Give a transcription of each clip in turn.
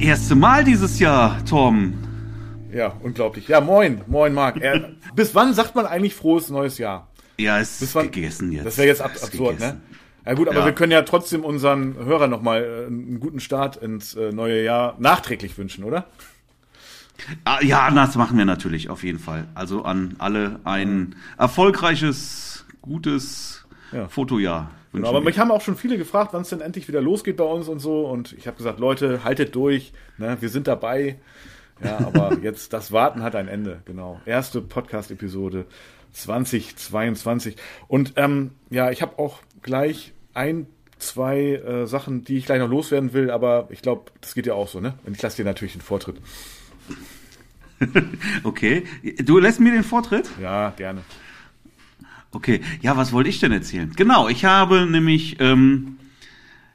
Erste Mal dieses Jahr, Tom. Ja, unglaublich. Ja, moin, moin, Marc. Er, bis wann sagt man eigentlich frohes neues Jahr? Ja, es ist wann, gegessen jetzt. Das wäre jetzt ab, absurd, ne? Ja gut, aber ja. wir können ja trotzdem unseren Hörern nochmal äh, einen guten Start ins äh, neue Jahr nachträglich wünschen, oder? Ah, ja, das machen wir natürlich auf jeden Fall. Also an alle ein erfolgreiches, gutes ja. Fotojahr. Genau, aber mich haben auch schon viele gefragt, wann es denn endlich wieder losgeht bei uns und so. Und ich habe gesagt, Leute, haltet durch, ne? wir sind dabei. Ja, aber jetzt das Warten hat ein Ende, genau. Erste Podcast-Episode 2022. Und ähm, ja, ich habe auch gleich ein, zwei äh, Sachen, die ich gleich noch loswerden will, aber ich glaube, das geht ja auch so, ne? Und ich lasse dir natürlich den Vortritt. okay. Du lässt mir den Vortritt? Ja, gerne. Okay, ja, was wollte ich denn erzählen? Genau, ich habe nämlich, ähm,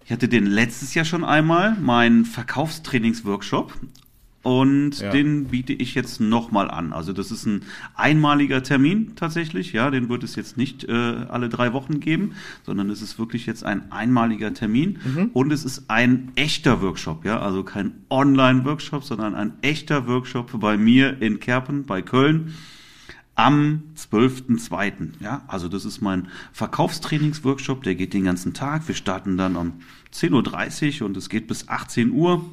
ich hatte den letztes Jahr schon einmal, meinen Verkaufstrainingsworkshop und ja. den biete ich jetzt nochmal an. Also das ist ein einmaliger Termin tatsächlich, ja, den wird es jetzt nicht äh, alle drei Wochen geben, sondern es ist wirklich jetzt ein einmaliger Termin mhm. und es ist ein echter Workshop, ja, also kein Online-Workshop, sondern ein echter Workshop bei mir in Kerpen, bei Köln am 12.02. Ja, also das ist mein Verkaufstrainingsworkshop, der geht den ganzen Tag. Wir starten dann um 10.30 Uhr und es geht bis 18 Uhr.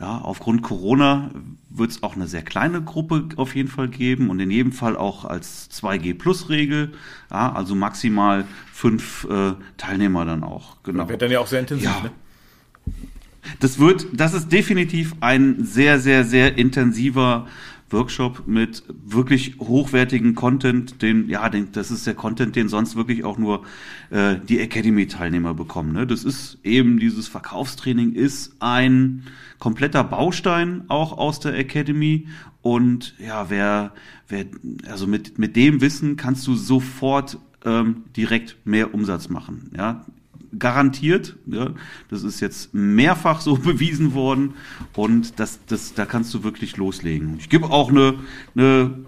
Ja, aufgrund Corona wird es auch eine sehr kleine Gruppe auf jeden Fall geben und in jedem Fall auch als 2G Plus Regel. Ja, also maximal fünf äh, Teilnehmer dann auch. Genau. Wird dann ja auch sehr intensiv. Ja. Ne? Das wird, das ist definitiv ein sehr, sehr, sehr intensiver Workshop mit wirklich hochwertigen Content, den, ja, den, das ist der Content, den sonst wirklich auch nur äh, die Academy-Teilnehmer bekommen. Ne? Das ist eben dieses Verkaufstraining ist ein kompletter Baustein auch aus der Academy und ja, wer, wer, also mit, mit dem Wissen kannst du sofort ähm, direkt mehr Umsatz machen. Ja, garantiert. Ja, das ist jetzt mehrfach so bewiesen worden und das, das, da kannst du wirklich loslegen. Ich gebe auch eine, eine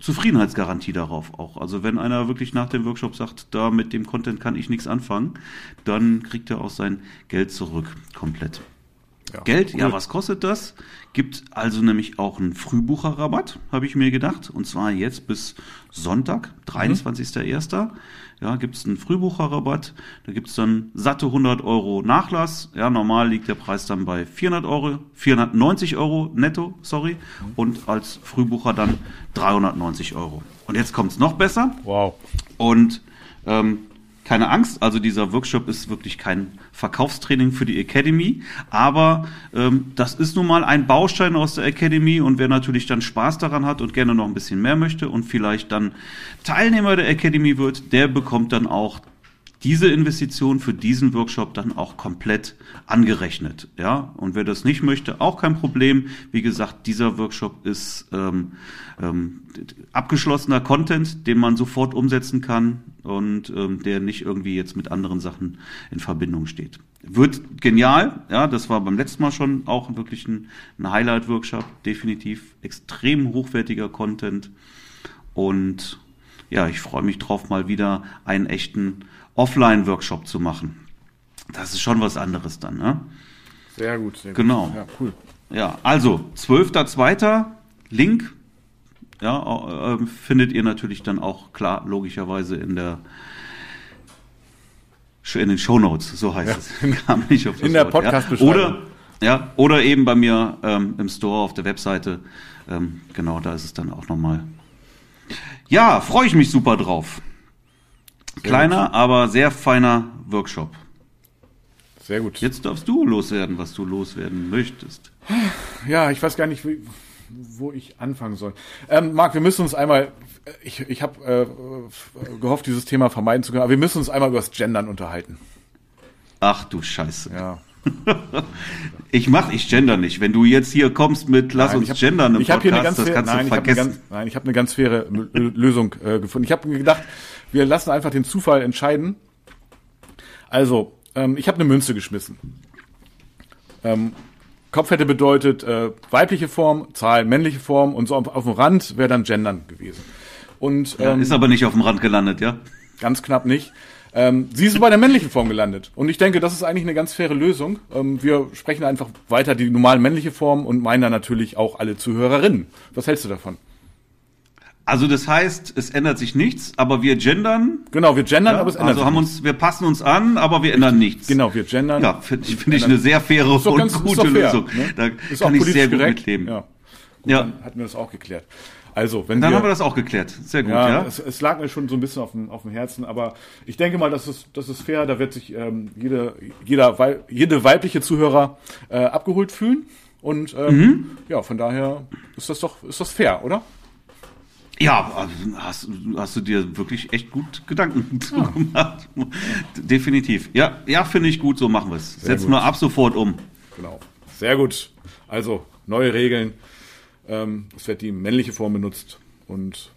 Zufriedenheitsgarantie darauf auch. Also wenn einer wirklich nach dem Workshop sagt, da mit dem Content kann ich nichts anfangen, dann kriegt er auch sein Geld zurück komplett. Ja, Geld, cool. ja, was kostet das? Gibt also nämlich auch einen Frühbucherrabatt, habe ich mir gedacht. Und zwar jetzt bis Sonntag, 23.01. Mhm. Ja, gibt es einen Frühbucherrabatt. Da gibt es dann satte 100 Euro Nachlass. Ja, normal liegt der Preis dann bei 400 Euro, 490 Euro netto, sorry. Mhm. Und als Frühbucher dann 390 Euro. Und jetzt kommt es noch besser. Wow. Und ähm, keine Angst, also dieser Workshop ist wirklich kein Verkaufstraining für die Academy, aber ähm, das ist nun mal ein Baustein aus der Academy und wer natürlich dann Spaß daran hat und gerne noch ein bisschen mehr möchte und vielleicht dann Teilnehmer der Academy wird, der bekommt dann auch diese Investition für diesen Workshop dann auch komplett angerechnet. Ja, und wer das nicht möchte, auch kein Problem. Wie gesagt, dieser Workshop ist ähm, ähm, abgeschlossener Content, den man sofort umsetzen kann und ähm, der nicht irgendwie jetzt mit anderen Sachen in Verbindung steht. Wird genial, ja, das war beim letzten Mal schon auch wirklich ein, ein Highlight-Workshop, definitiv extrem hochwertiger Content und ja, ich freue mich drauf, mal wieder einen echten Offline-Workshop zu machen. Das ist schon was anderes dann, ne? Sehr gut, sehr genau. gut. Genau. Ja, cool. Ja, also 12.02. Link ja, äh, findet ihr natürlich dann auch klar logischerweise in der in den Show Notes, so heißt ja. es. Kam nicht auf in der Podcast-Beschreibung. Ja. Oder, ja, oder eben bei mir ähm, im Store auf der Webseite. Ähm, genau, da ist es dann auch nochmal. Ja, freue ich mich super drauf. Kleiner, gut. aber sehr feiner Workshop. Sehr gut. Jetzt darfst du loswerden, was du loswerden möchtest. Ja, ich weiß gar nicht, wo ich anfangen soll. Ähm, Marc, wir müssen uns einmal, ich, ich habe äh, gehofft, dieses Thema vermeiden zu können, aber wir müssen uns einmal über das Gendern unterhalten. Ach du Scheiße. Ja. ich mach, ich gender nicht. Wenn du jetzt hier kommst mit Lass nein, uns hab, gendern im ich Podcast, hier eine ganz das kannst nein, du vergessen. Ich ganz, nein, ich habe eine ganz faire Lösung äh, gefunden. Ich habe gedacht, wir lassen einfach den Zufall entscheiden. Also, ähm, ich habe eine Münze geschmissen. Ähm, Kopf hätte bedeutet äh, weibliche Form, Zahl männliche Form und so auf, auf dem Rand wäre dann Gendern gewesen. Und ähm, ja, ist aber nicht auf dem Rand gelandet, ja? Ganz knapp nicht. Ähm, sie ist bei der männlichen Form gelandet. Und ich denke, das ist eigentlich eine ganz faire Lösung. Ähm, wir sprechen einfach weiter die normale männliche Form und meinen dann natürlich auch alle Zuhörerinnen. Was hältst du davon? Also das heißt, es ändert sich nichts, aber wir gendern. Genau, wir gendern, ja, aber es ändert also sich haben nichts. uns, wir passen uns an, aber wir ändern nichts. Genau, wir gendern. Ja, finde find ich eine sehr faire und ganz, gute Lösung. Ne? Da ist kann ich sehr gut korrekt. mitleben. Ja. Gut, ja. Dann hatten wir das auch geklärt. Also, wenn dann wir, haben wir das auch geklärt. Sehr gut, ja. ja. Es, es, lag mir schon so ein bisschen auf dem, auf dem Herzen, aber ich denke mal, das ist, das ist fair. Da wird sich ähm, jede, jeder, jede weibliche Zuhörer äh, abgeholt fühlen. Und ähm, mhm. ja, von daher ist das doch, ist das fair, oder? Ja, also hast, hast du dir wirklich echt gut Gedanken ja. gemacht. Definitiv. Ja, ja, finde ich gut, so machen wir es. Setzen wir ab sofort um. Genau. Sehr gut. Also, neue Regeln. Ähm, es wird die männliche Form benutzt und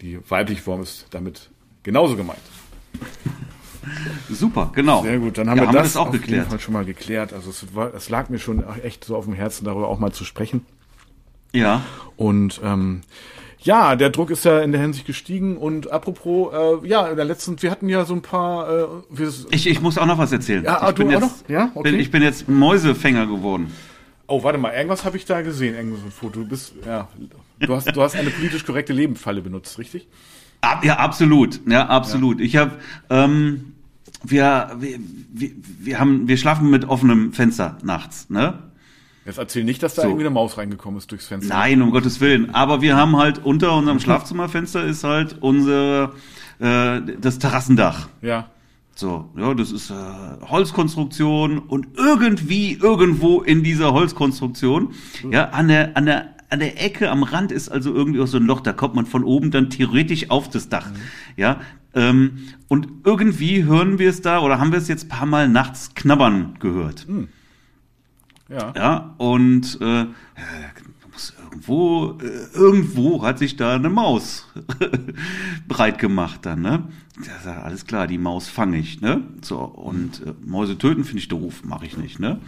die weibliche Form ist damit genauso gemeint. Super, genau. Sehr gut, dann haben ja, wir haben das, das auch auf geklärt. jeden Fall schon mal geklärt. Also es, war, es lag mir schon echt so auf dem Herzen, darüber auch mal zu sprechen. Ja. Und ähm, ja, der Druck ist ja in der Hinsicht gestiegen und apropos, äh, ja, in der letzten, wir hatten ja so ein paar. Äh, ich, ich muss auch noch was erzählen. Ja, ich du bin jetzt, noch? Ja, okay. Bin, ich bin jetzt Mäusefänger geworden. Oh, warte mal, irgendwas habe ich da gesehen, irgendwas ein Foto. Du bist, ja, du hast, du hast eine politisch korrekte Lebensfalle benutzt, richtig? Ja, absolut, ja, absolut. Ja. Ich habe, ähm, wir, wir, wir, wir haben, wir schlafen mit offenem Fenster nachts, ne? Jetzt erzähl nicht, dass da so. irgendwie eine Maus reingekommen ist durchs Fenster. Nein, um Gottes Willen. Aber wir haben halt unter unserem Schlafzimmerfenster ist halt unser äh, das Terrassendach. Ja. So, ja, das ist äh, Holzkonstruktion und irgendwie irgendwo in dieser Holzkonstruktion, ja, an der an der an der Ecke am Rand ist also irgendwie auch so ein Loch, da kommt man von oben dann theoretisch auf das Dach. Mhm. Ja, ähm, und irgendwie hören wir es da oder haben wir es jetzt paar Mal nachts knabbern gehört. Mhm. Ja. Ja, und äh, muss irgendwo, äh, irgendwo hat sich da eine Maus breit gemacht dann, ne? Sagt, alles klar, die Maus fange ich, ne? So, und äh, Mäuse töten finde ich doof, mache ich nicht, ne?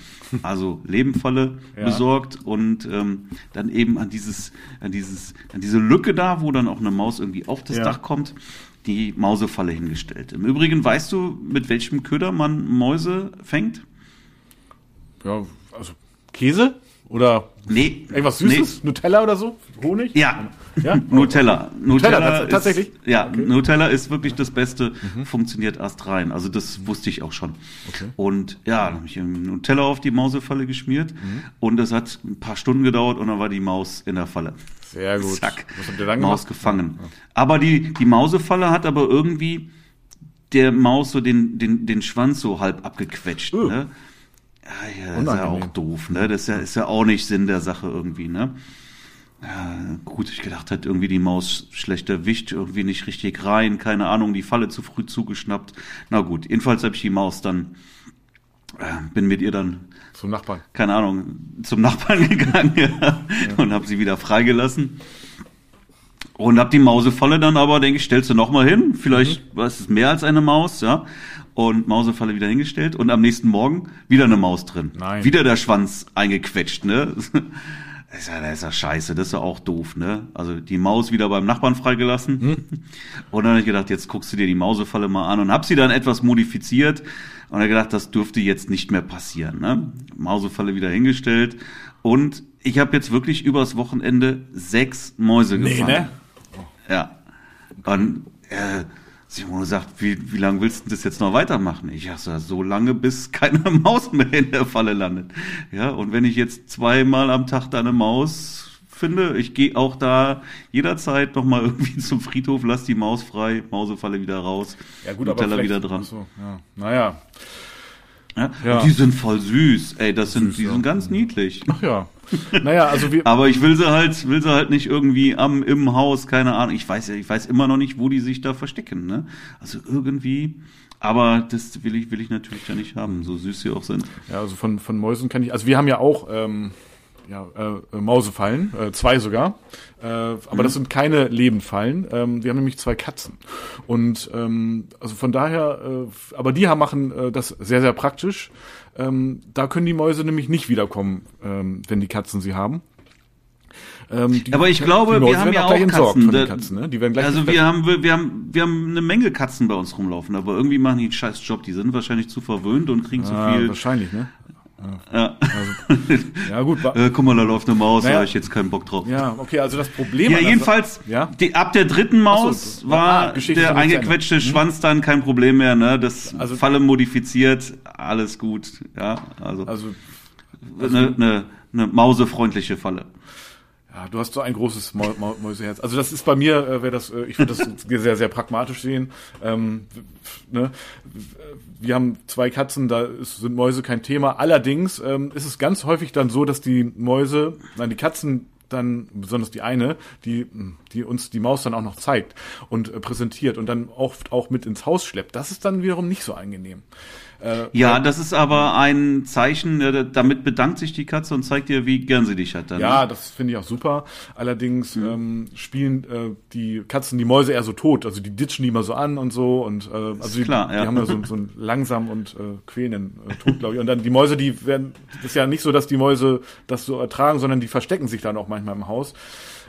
Also Lebenfalle ja. besorgt und ähm, dann eben an dieses, an dieses, an diese Lücke da, wo dann auch eine Maus irgendwie auf das ja. Dach kommt, die Mausefalle hingestellt. Im Übrigen weißt du, mit welchem Köder man Mäuse fängt? Ja, also Käse? Oder nee, irgendwas Süßes? Nee. Nutella oder so? Honig? Ja. ja? Nutella. Nutella, Nutella ist, tatsächlich? Ja, okay. Nutella ist wirklich das Beste, mhm. funktioniert erst rein. Also das wusste ich auch schon. Okay. Und ja, dann habe ich Nutella auf die Mausefalle geschmiert mhm. und es hat ein paar Stunden gedauert und dann war die Maus in der Falle. Sehr gut. Zack, Was habt ihr dann Maus gemacht? gefangen. Ja. Aber die, die Mausefalle hat aber irgendwie der Maus so den, den, den Schwanz so halb abgequetscht. Uh. Ne? Ja, ja, das ist ja auch doof, ne? Das ist ja, ist ja auch nicht Sinn der Sache irgendwie, ne? Ja, gut, ich gedacht, hat irgendwie die Maus schlecht erwischt, irgendwie nicht richtig rein, keine Ahnung, die Falle zu früh zugeschnappt. Na gut, jedenfalls habe ich die Maus dann, äh, bin mit ihr dann zum Nachbarn. Keine Ahnung, zum Nachbarn gegangen ja, ja. und habe sie wieder freigelassen. Und hab die Mausefalle dann aber, denke ich, stellst du noch mal hin. Vielleicht mhm. was ist mehr als eine Maus, ja und Mausefalle wieder hingestellt und am nächsten Morgen wieder eine Maus drin. Nein. Wieder der Schwanz eingequetscht, ne? Das ist ja, das ist ja scheiße, das ist ja auch doof, ne? Also die Maus wieder beim Nachbarn freigelassen. Hm. Und dann habe ich gedacht, jetzt guckst du dir die Mausefalle mal an und hab sie dann etwas modifiziert und habe gedacht, das dürfte jetzt nicht mehr passieren, ne? Mausefalle wieder hingestellt und ich habe jetzt wirklich übers Wochenende sechs Mäuse gefangen. Nee, ne? Ja. Und äh, Simone sagt, wie, wie lange willst du das jetzt noch weitermachen? Ich sage, so lange, bis keine Maus mehr in der Falle landet. Ja, und wenn ich jetzt zweimal am Tag da eine Maus finde, ich gehe auch da jederzeit nochmal irgendwie zum Friedhof, lass die Maus frei, Mausefalle wieder raus, ja, gut, Teller wieder dran. So, ja. Naja. Ja, ja. die sind voll süß, ey, das sind, süß, die ja. sind ganz niedlich. Ach ja. Naja, also wir. Aber ich will sie halt, will sie halt nicht irgendwie am, im Haus, keine Ahnung. Ich weiß ja, ich weiß immer noch nicht, wo die sich da verstecken, ne? Also irgendwie. Aber das will ich, will ich natürlich da nicht haben, so süß sie auch sind. Ja, also von, von Mäusen kann ich, also wir haben ja auch, ähm, ja, äh, Mausefallen, äh, zwei sogar. Äh, aber mhm. das sind keine Lebenfallen. Ähm, wir haben nämlich zwei Katzen. Und ähm, also von daher, äh, aber die haben, machen äh, das sehr, sehr praktisch. Ähm, da können die Mäuse nämlich nicht wiederkommen, ähm, wenn die Katzen sie haben. Ähm, die, Aber ich glaube, wir haben ja auch Katzen. Da- Katzen ne? Die werden gleich Also wir haben, wir, wir haben, wir haben eine Menge Katzen bei uns rumlaufen, aber irgendwie machen die einen scheiß Job. Die sind wahrscheinlich zu verwöhnt und kriegen zu ah, viel. wahrscheinlich, ne? Ja. Ja, gut. Äh, guck mal, da läuft eine Maus, da Naja. habe ich jetzt keinen Bock drauf. Ja, okay, also das Problem. Ja, jedenfalls, Ja? die, ab der dritten Maus so, war ah, der eingequetschte Schwanz dann kein Problem mehr, ne? Das Also- Falle modifiziert, alles gut, ja. Also, Also, eine, eine, eine mausefreundliche Falle. Ja, du hast so ein großes Mäuseherz. Also das ist bei mir, äh, wäre das, äh, ich würde das sehr, sehr pragmatisch sehen. Ähm, ne? Wir haben zwei Katzen, da ist, sind Mäuse kein Thema. Allerdings ähm, ist es ganz häufig dann so, dass die Mäuse, nein, die Katzen dann, besonders die eine, die, die uns die Maus dann auch noch zeigt und äh, präsentiert und dann oft auch mit ins Haus schleppt. Das ist dann wiederum nicht so angenehm. Äh, Ja, das ist aber ein Zeichen, äh, damit bedankt sich die Katze und zeigt dir, wie gern sie dich hat dann. Ja, das finde ich auch super. Allerdings Mhm. ähm, spielen äh, die Katzen die Mäuse eher so tot. Also die ditchen die mal so an und so. Und äh, also die, klar, ja. die haben ja so, so einen langsam und äh, quälenden äh, Tod, glaube ich. Und dann die Mäuse, die werden, das ist ja nicht so, dass die Mäuse das so ertragen, sondern die verstecken sich dann auch manchmal im Haus.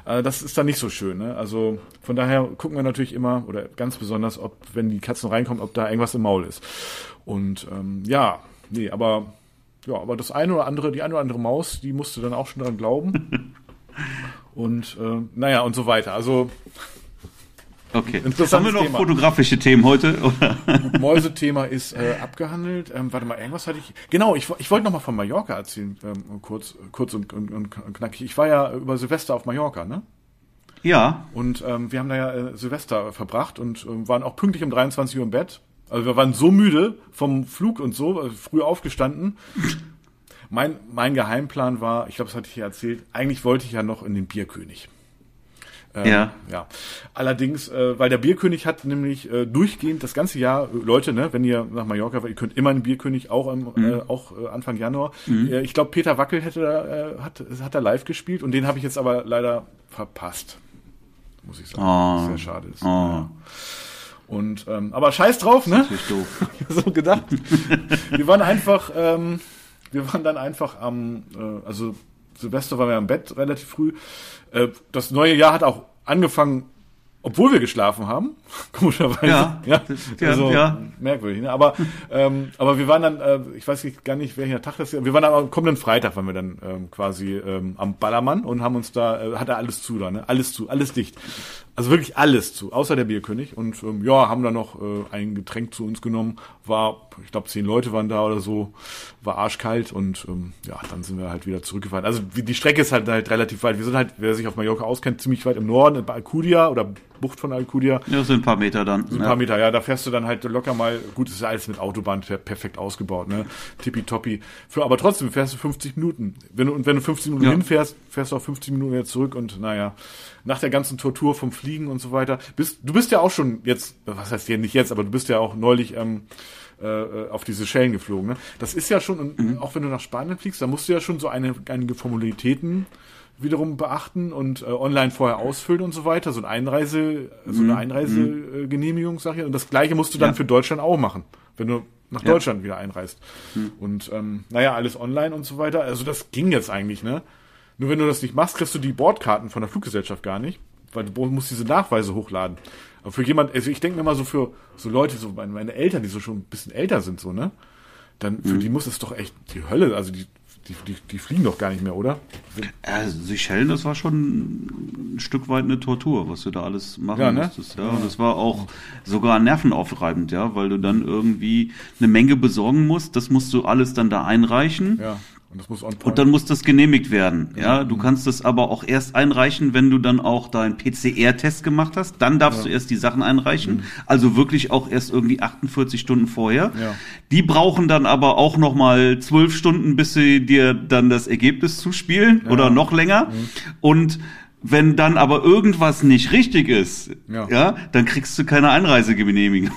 Äh, das ist dann nicht so schön. Ne? Also von daher gucken wir natürlich immer, oder ganz besonders, ob, wenn die Katzen reinkommen, ob da irgendwas im Maul ist. Und ähm, ja, nee, aber ja, aber das eine oder andere, die eine oder andere Maus, die musste dann auch schon dran glauben. und äh, naja, und so weiter. Also Okay. Haben wir noch Thema. fotografische Themen heute? Oder? Mäusethema ist äh, abgehandelt. Ähm, warte mal, irgendwas hatte ich. Genau, ich, ich wollte noch mal von Mallorca erzählen, ähm, kurz, kurz und, und, und knackig. Ich war ja über Silvester auf Mallorca, ne? Ja, Und ähm, wir haben da ja äh, Silvester verbracht und ähm, waren auch pünktlich um 23 Uhr im Bett. Also wir waren so müde vom Flug und so, also früh aufgestanden. Mein, mein Geheimplan war, ich glaube, das hatte ich hier erzählt, eigentlich wollte ich ja noch in den Bierkönig. Ähm, Ja. ja. Allerdings, äh, weil der Bierkönig hat nämlich äh, durchgehend das ganze Jahr, äh, Leute, ne, wenn ihr nach Mallorca, ihr könnt immer in den Bierkönig, auch, im, Mhm. äh, auch äh, Anfang Januar. Äh, ich glaube, Peter Wackel hätte da, äh, hat, hat da live gespielt und den habe ich jetzt aber leider verpasst. Muss ich sagen. Oh. Sehr schade ist. Oh. Ja. Und ähm, aber scheiß drauf, ne? natürlich doof. so gedacht. wir waren einfach, ähm, wir waren dann einfach am, äh, also Silvester waren wir im Bett relativ früh. Äh, das neue Jahr hat auch angefangen, obwohl wir geschlafen haben, komischerweise. Ja, ja, ja, also, ja. merkwürdig. Ne? Aber, ähm, aber wir waren dann, äh, ich weiß gar nicht, welcher Tag das ist. Wir waren dann am kommenden Freitag, waren wir dann ähm, quasi ähm, am Ballermann und haben uns da, äh, hatte alles zu da, ne? Alles zu, alles dicht. Also wirklich alles zu, außer der Bierkönig. Und ähm, ja, haben dann noch äh, ein Getränk zu uns genommen. War, ich glaube, zehn Leute waren da oder so. War arschkalt und ähm, ja, dann sind wir halt wieder zurückgefahren. Also die Strecke ist halt, halt relativ weit. Wir sind halt, wer sich auf Mallorca auskennt, ziemlich weit im Norden, bei Alcudia oder Bucht von Alcudia. Ja, sind ein paar Meter dann. So ein paar Meter, ja, da fährst du dann halt locker mal, gut, ist ja alles mit Autobahn per perfekt ausgebaut, ne? Tippitoppi. Für, aber trotzdem fährst du 50 Minuten. Wenn du, und wenn du 50 Minuten Ja. hinfährst, fährst du auch 50 Minuten wieder zurück und naja, nach der ganzen Tortur vom Fliegen und so weiter. Bist, du bist ja auch schon jetzt, was heißt hier nicht jetzt, aber du bist ja auch neulich ähm, äh, auf diese Schellen geflogen. Ne? Das ist ja schon, und auch wenn du nach Spanien fliegst, da musst du ja schon so eine, einige Formalitäten wiederum beachten und äh, online vorher ausfüllen und so weiter. So ein Einreise, so eine Einreisegenehmigung, sag ich. Und das gleiche musst du dann Ja. für Deutschland auch machen, wenn du nach Ja. Deutschland wieder einreist. Und ähm, naja, alles online und so weiter. Also das ging jetzt eigentlich, ne? Nur wenn du das nicht machst, kriegst du die Bordkarten von der Fluggesellschaft gar nicht, weil du musst diese Nachweise hochladen. Aber für jemand, also ich denke mir mal so für so Leute, so meine, meine Eltern, die so schon ein bisschen älter sind, so, ne? Dann für die muss es doch echt die Hölle, also die, die, die, die fliegen doch gar nicht mehr, oder? Ja, Seychellen, das war schon ein Stück weit eine Tortur, was du da alles machen Ja, ne? musstest. Ja, und das war auch sogar nervenaufreibend, ja, weil du dann irgendwie eine Menge besorgen musst. Das musst du alles dann da einreichen. Ja. Und das muss on. Und dann muss das genehmigt werden. Ja, du kannst das aber auch erst einreichen, wenn du dann auch deinen PCR-Test gemacht hast. Dann darfst du erst die Sachen einreichen. Also wirklich auch erst irgendwie 48 Stunden vorher. Ja. Die brauchen dann aber auch noch mal zwölf Stunden, bis sie dir dann das Ergebnis zuspielen oder noch länger. Und wenn dann aber irgendwas nicht richtig ist, Ja. ja, dann kriegst du keine Einreisegenehmigung.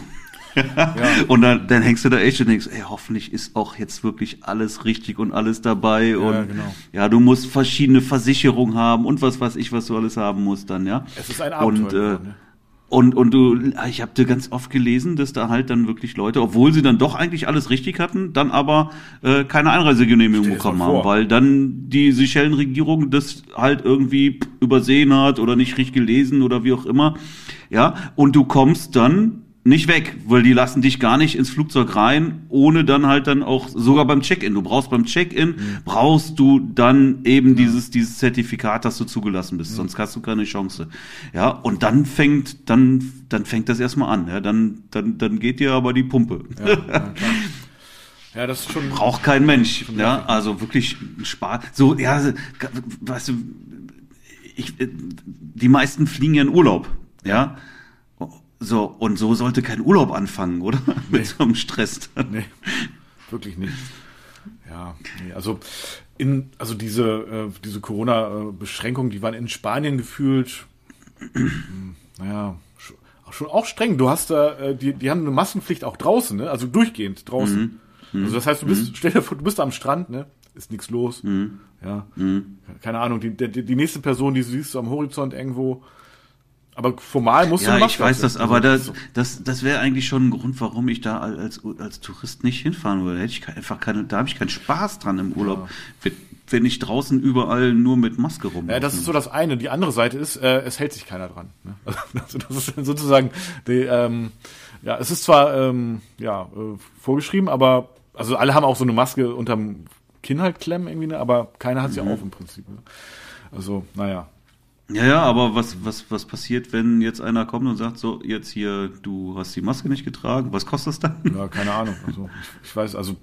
Und dann, dann hängst du da echt und denkst, ey, hoffentlich ist auch jetzt wirklich alles richtig und alles dabei. und genau. ja, du musst verschiedene Versicherungen haben und was weiß ich, was du alles haben musst dann, ja. es ist ein Abenteuer. Und, äh, ne? Und, und du, ich habe dir ganz oft gelesen, dass da halt dann wirklich Leute, obwohl sie dann doch eigentlich alles richtig hatten, dann aber äh, keine Einreisegenehmigung bekommen haben, weil dann die Seychellen-Regierung das halt irgendwie übersehen hat oder nicht richtig gelesen oder wie auch immer. Ja, und du kommst dann nicht weg, weil die lassen dich gar nicht ins Flugzeug rein, ohne dann halt dann auch sogar beim Check-in. Du brauchst beim Check-in mhm. brauchst du dann eben ja. dieses dieses Zertifikat, dass du zugelassen bist, mhm. sonst hast du keine Chance. Ja, und dann fängt dann dann fängt das erstmal an. Ja, dann dann dann geht dir aber die Pumpe. Ja, ja, ja das ist schon braucht kein Mensch. Ja, also wirklich Spaß. So ja, weißt du, ich, die meisten fliegen ja in Urlaub. Ja. So, und so sollte kein Urlaub anfangen, oder? Nee. Mit so einem Stress. Dann. Nee, wirklich nicht. Ja, nee, also in, also diese, äh, diese Corona-Beschränkungen, die waren in Spanien gefühlt, naja, schon auch streng. Du hast da, äh, die, die haben eine Maskenpflicht auch draußen, ne? Also durchgehend draußen. Mhm. Also das heißt, du bist, mhm. stell dir vor, du bist am Strand, ne? Ist nichts los. Mhm. Ja. Mhm. Keine Ahnung, die, die, die nächste Person, die du siehst am Horizont irgendwo, aber formal muss ja, ich weiß das, aber das, das, das wäre eigentlich schon ein Grund, warum ich da als, als Tourist nicht hinfahren würde. Hätte ich einfach keine, da habe ich keinen Spaß dran im Urlaub, ja. wenn ich draußen überall nur mit Maske rum. Ja, das ist so das eine. Die andere Seite ist, äh, es hält sich keiner dran. Ne? Also das ist sozusagen, die, ähm, ja, es ist zwar ähm, ja äh, vorgeschrieben, aber also alle haben auch so eine Maske unterm Kinn halt klemmen irgendwie, ne? aber keiner hat sie mhm. auf im Prinzip. Ne? Also, naja. Ja, ja, aber was, was, was passiert, wenn jetzt einer kommt und sagt, so, jetzt hier, du hast die Maske nicht getragen, was kostet das dann? Ja, keine Ahnung. Also, ich, ich weiß, also,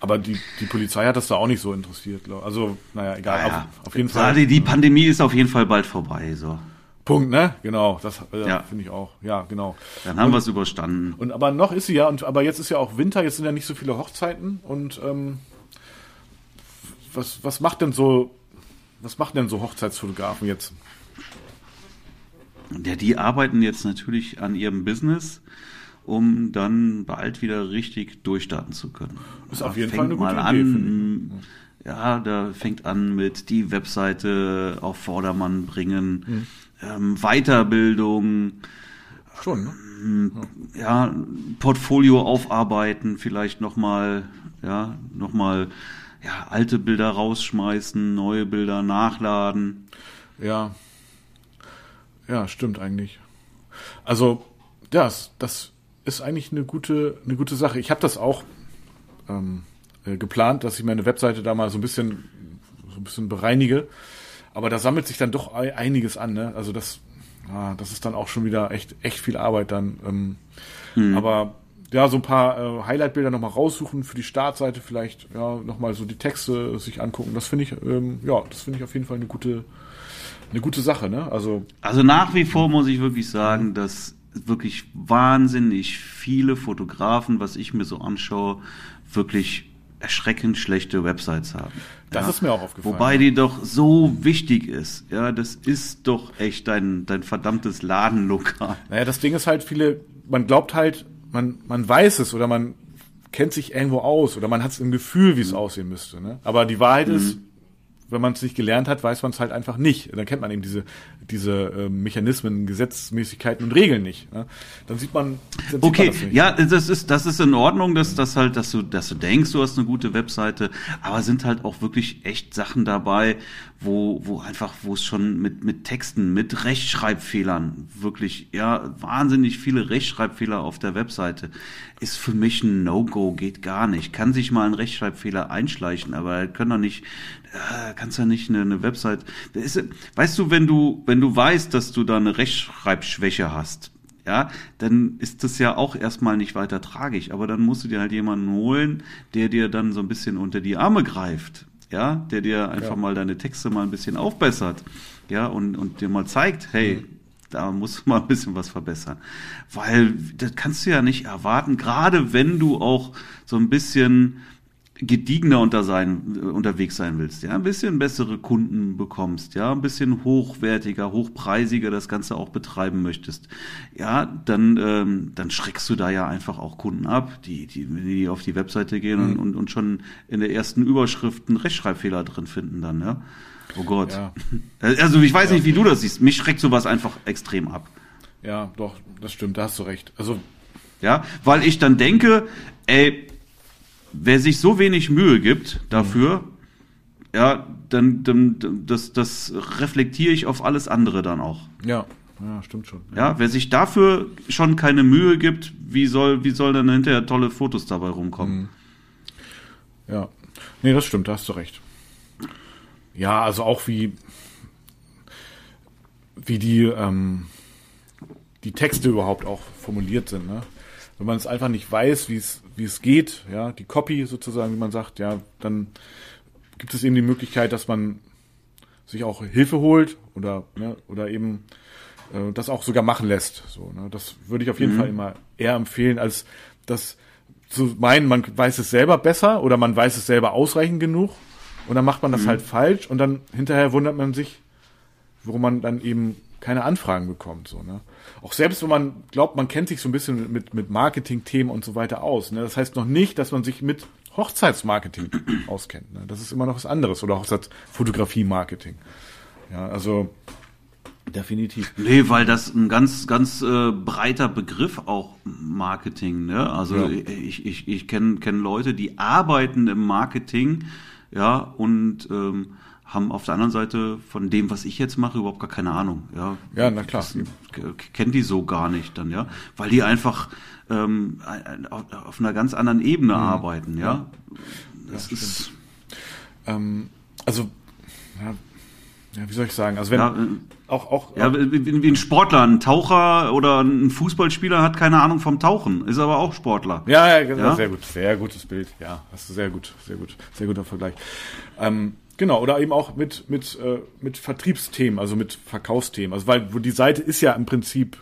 aber die, die Polizei hat das da auch nicht so interessiert. Glaub. Also, naja, egal. Naja, auf, auf jeden Fall. Die, die Pandemie ist auf jeden Fall bald vorbei, so. Punkt, ne? Genau, das äh, ja. finde ich auch. Ja, genau. Dann haben wir es überstanden. Und aber noch ist sie ja, und aber jetzt ist ja auch Winter, jetzt sind ja nicht so viele Hochzeiten und ähm, was, was macht denn so was machen denn so Hochzeitsfotografen jetzt? Ja, die arbeiten jetzt natürlich an ihrem Business, um dann bald wieder richtig durchstarten zu können. Ist auf jeden Fall eine gute mal Idee, an, Ja, da fängt an mit die Webseite auf Vordermann bringen, mhm. ähm, Weiterbildung. Schon, ne? Ähm, ja, Portfolio aufarbeiten, vielleicht nochmal, ja, nochmal ja, alte Bilder rausschmeißen, neue Bilder nachladen. Ja. Ja, stimmt eigentlich. Also, das, das ist eigentlich eine gute, eine gute Sache. Ich habe das auch ähm, äh, geplant, dass ich meine Webseite da mal so ein bisschen, so ein bisschen bereinige. Aber da sammelt sich dann doch einiges an. Ne? Also das, ja, das ist dann auch schon wieder echt, echt viel Arbeit dann. Ähm, hm. Aber ja, so ein paar äh, Highlight-Bilder nochmal raussuchen für die Startseite, vielleicht ja, nochmal so die Texte sich angucken. Das finde ich, ähm, ja, das finde ich auf jeden Fall eine gute, eine gute Sache, ne? Also, also nach wie vor muss ich wirklich sagen, dass wirklich wahnsinnig viele Fotografen, was ich mir so anschaue, wirklich erschreckend schlechte Websites haben. Das ja. ist mir auch aufgefallen. Wobei die doch so wichtig ist. Ja, das ist doch echt dein, dein verdammtes Ladenlokal. Naja, das Ding ist halt, viele, man glaubt halt, man, man weiß es oder man kennt sich irgendwo aus oder man hat es im Gefühl, wie es mhm. aussehen müsste. Ne? Aber die Wahrheit mhm. ist, wenn man es nicht gelernt hat, weiß man es halt einfach nicht. Dann kennt man eben diese, diese äh, Mechanismen, Gesetzmäßigkeiten und Regeln nicht. Ne? Dann sieht man. Dann okay, man das ja, das ist, das ist in Ordnung, dass das halt, dass du, dass du denkst, du hast eine gute Webseite, aber sind halt auch wirklich echt Sachen dabei, wo, wo einfach, wo es schon mit, mit Texten, mit Rechtschreibfehlern, wirklich, ja, wahnsinnig viele Rechtschreibfehler auf der Webseite, ist für mich ein No-Go, geht gar nicht. Kann sich mal ein Rechtschreibfehler einschleichen, aber können doch nicht, äh, kannst ja nicht eine, eine Website, ist, weißt du, wenn du, wenn du weißt, dass du da eine Rechtschreibschwäche hast, ja, dann ist das ja auch erstmal nicht weiter tragisch. Aber dann musst du dir halt jemanden holen, der dir dann so ein bisschen unter die Arme greift ja, der dir einfach ja. mal deine Texte mal ein bisschen aufbessert, ja, und, und dir mal zeigt, hey, mhm. da musst du mal ein bisschen was verbessern. Weil das kannst du ja nicht erwarten, gerade wenn du auch so ein bisschen gediegener unter sein, unterwegs sein willst, ja, ein bisschen bessere Kunden bekommst, ja, ein bisschen hochwertiger, hochpreisiger das Ganze auch betreiben möchtest, ja, dann, ähm, dann schreckst du da ja einfach auch Kunden ab, die, die, die auf die Webseite gehen mhm. und, und, und schon in der ersten Überschrift einen Rechtschreibfehler drin finden dann, ja. Oh Gott. Ja. Also ich weiß ja. nicht, wie du das siehst. Mich schreckt sowas einfach extrem ab. Ja, doch, das stimmt, da hast du recht. Also, Ja, weil ich dann denke, ey, wer sich so wenig Mühe gibt dafür, ja, dann, dann das, das reflektiere ich auf alles andere dann auch. ja, ja, stimmt schon. Ja, wer sich dafür schon keine Mühe gibt, wie soll, wie soll dann hinterher tolle Fotos dabei rumkommen? Ja. Nee, das stimmt, da hast du recht. Ja, also auch wie, wie die, ähm, die Texte überhaupt auch formuliert sind, ne? Wenn man es einfach nicht weiß, wie es, wie es geht, ja, die Copy sozusagen, wie man sagt, ja, dann gibt es eben die Möglichkeit, dass man sich auch Hilfe holt oder, ne, oder eben äh, das auch sogar machen lässt. So, ne? Das würde ich auf jeden Fall immer eher empfehlen, als das zu meinen, man weiß es selber besser oder man weiß es selber ausreichend genug und dann macht man das halt falsch und dann hinterher wundert man sich, warum man dann eben keine Anfragen bekommt. So, ne? Auch selbst wenn man glaubt, man kennt sich so ein bisschen mit, mit Marketing-Themen und so weiter aus. Ne? Das heißt noch nicht, dass man sich mit Hochzeitsmarketing auskennt. Ne? Das ist immer noch was anderes. Oder Hochzeitsfotografie-Marketing. Ja, also definitiv. Nee, weil das ein ganz, ganz äh, breiter Begriff auch Marketing, ne? Also Ja. ich, ich, ich kenne kenn Leute, die arbeiten im Marketing, ja, und ähm, haben auf der anderen Seite von dem, was ich jetzt mache, überhaupt gar keine Ahnung, ja. Ja, na klar. Das, k- kennt die so gar nicht dann, ja, weil die einfach ähm, auf, auf einer ganz anderen Ebene Mhm. arbeiten, ja. Das ist Ähm, also, ja, ja, wie soll ich sagen? Also wenn ja, äh, auch, auch, Ja, wie ein Sportler, ein Taucher oder ein Fußballspieler hat keine Ahnung vom Tauchen, ist aber auch Sportler. Ja, ja, genau, Ja? sehr gut, sehr gutes Bild. Ja, hast du sehr gut, sehr gut, sehr guter Vergleich. Ähm, genau, oder eben auch mit mit äh, mit Vertriebsthemen, also mit Verkaufsthemen. Also weil wo die Seite ist ja im Prinzip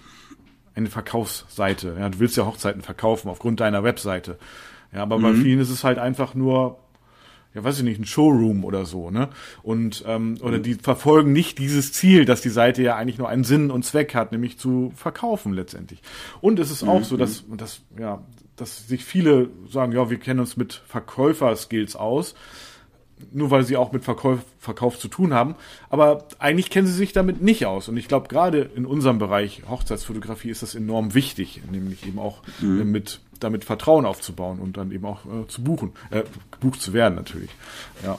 eine Verkaufsseite. Ja, du willst ja Hochzeiten verkaufen aufgrund deiner Webseite. Ja, aber bei vielen ist es halt einfach nur ja, weiß ich nicht, ein Showroom oder so, ne? Und ähm, oder die verfolgen nicht dieses Ziel, dass die Seite ja eigentlich nur einen Sinn und Zweck hat, nämlich zu verkaufen letztendlich. Und es ist auch so, dass und das ja, dass sich viele sagen, ja, wir kennen uns mit Verkäuferskills aus, nur weil sie auch mit Verkauf, Verkauf zu tun haben. Aber eigentlich kennen sie sich damit nicht aus. Und ich glaube, gerade in unserem Bereich Hochzeitsfotografie ist das enorm wichtig, nämlich eben auch äh, mit damit Vertrauen aufzubauen und dann eben auch äh, zu buchen, äh, gebucht zu werden natürlich. Ja.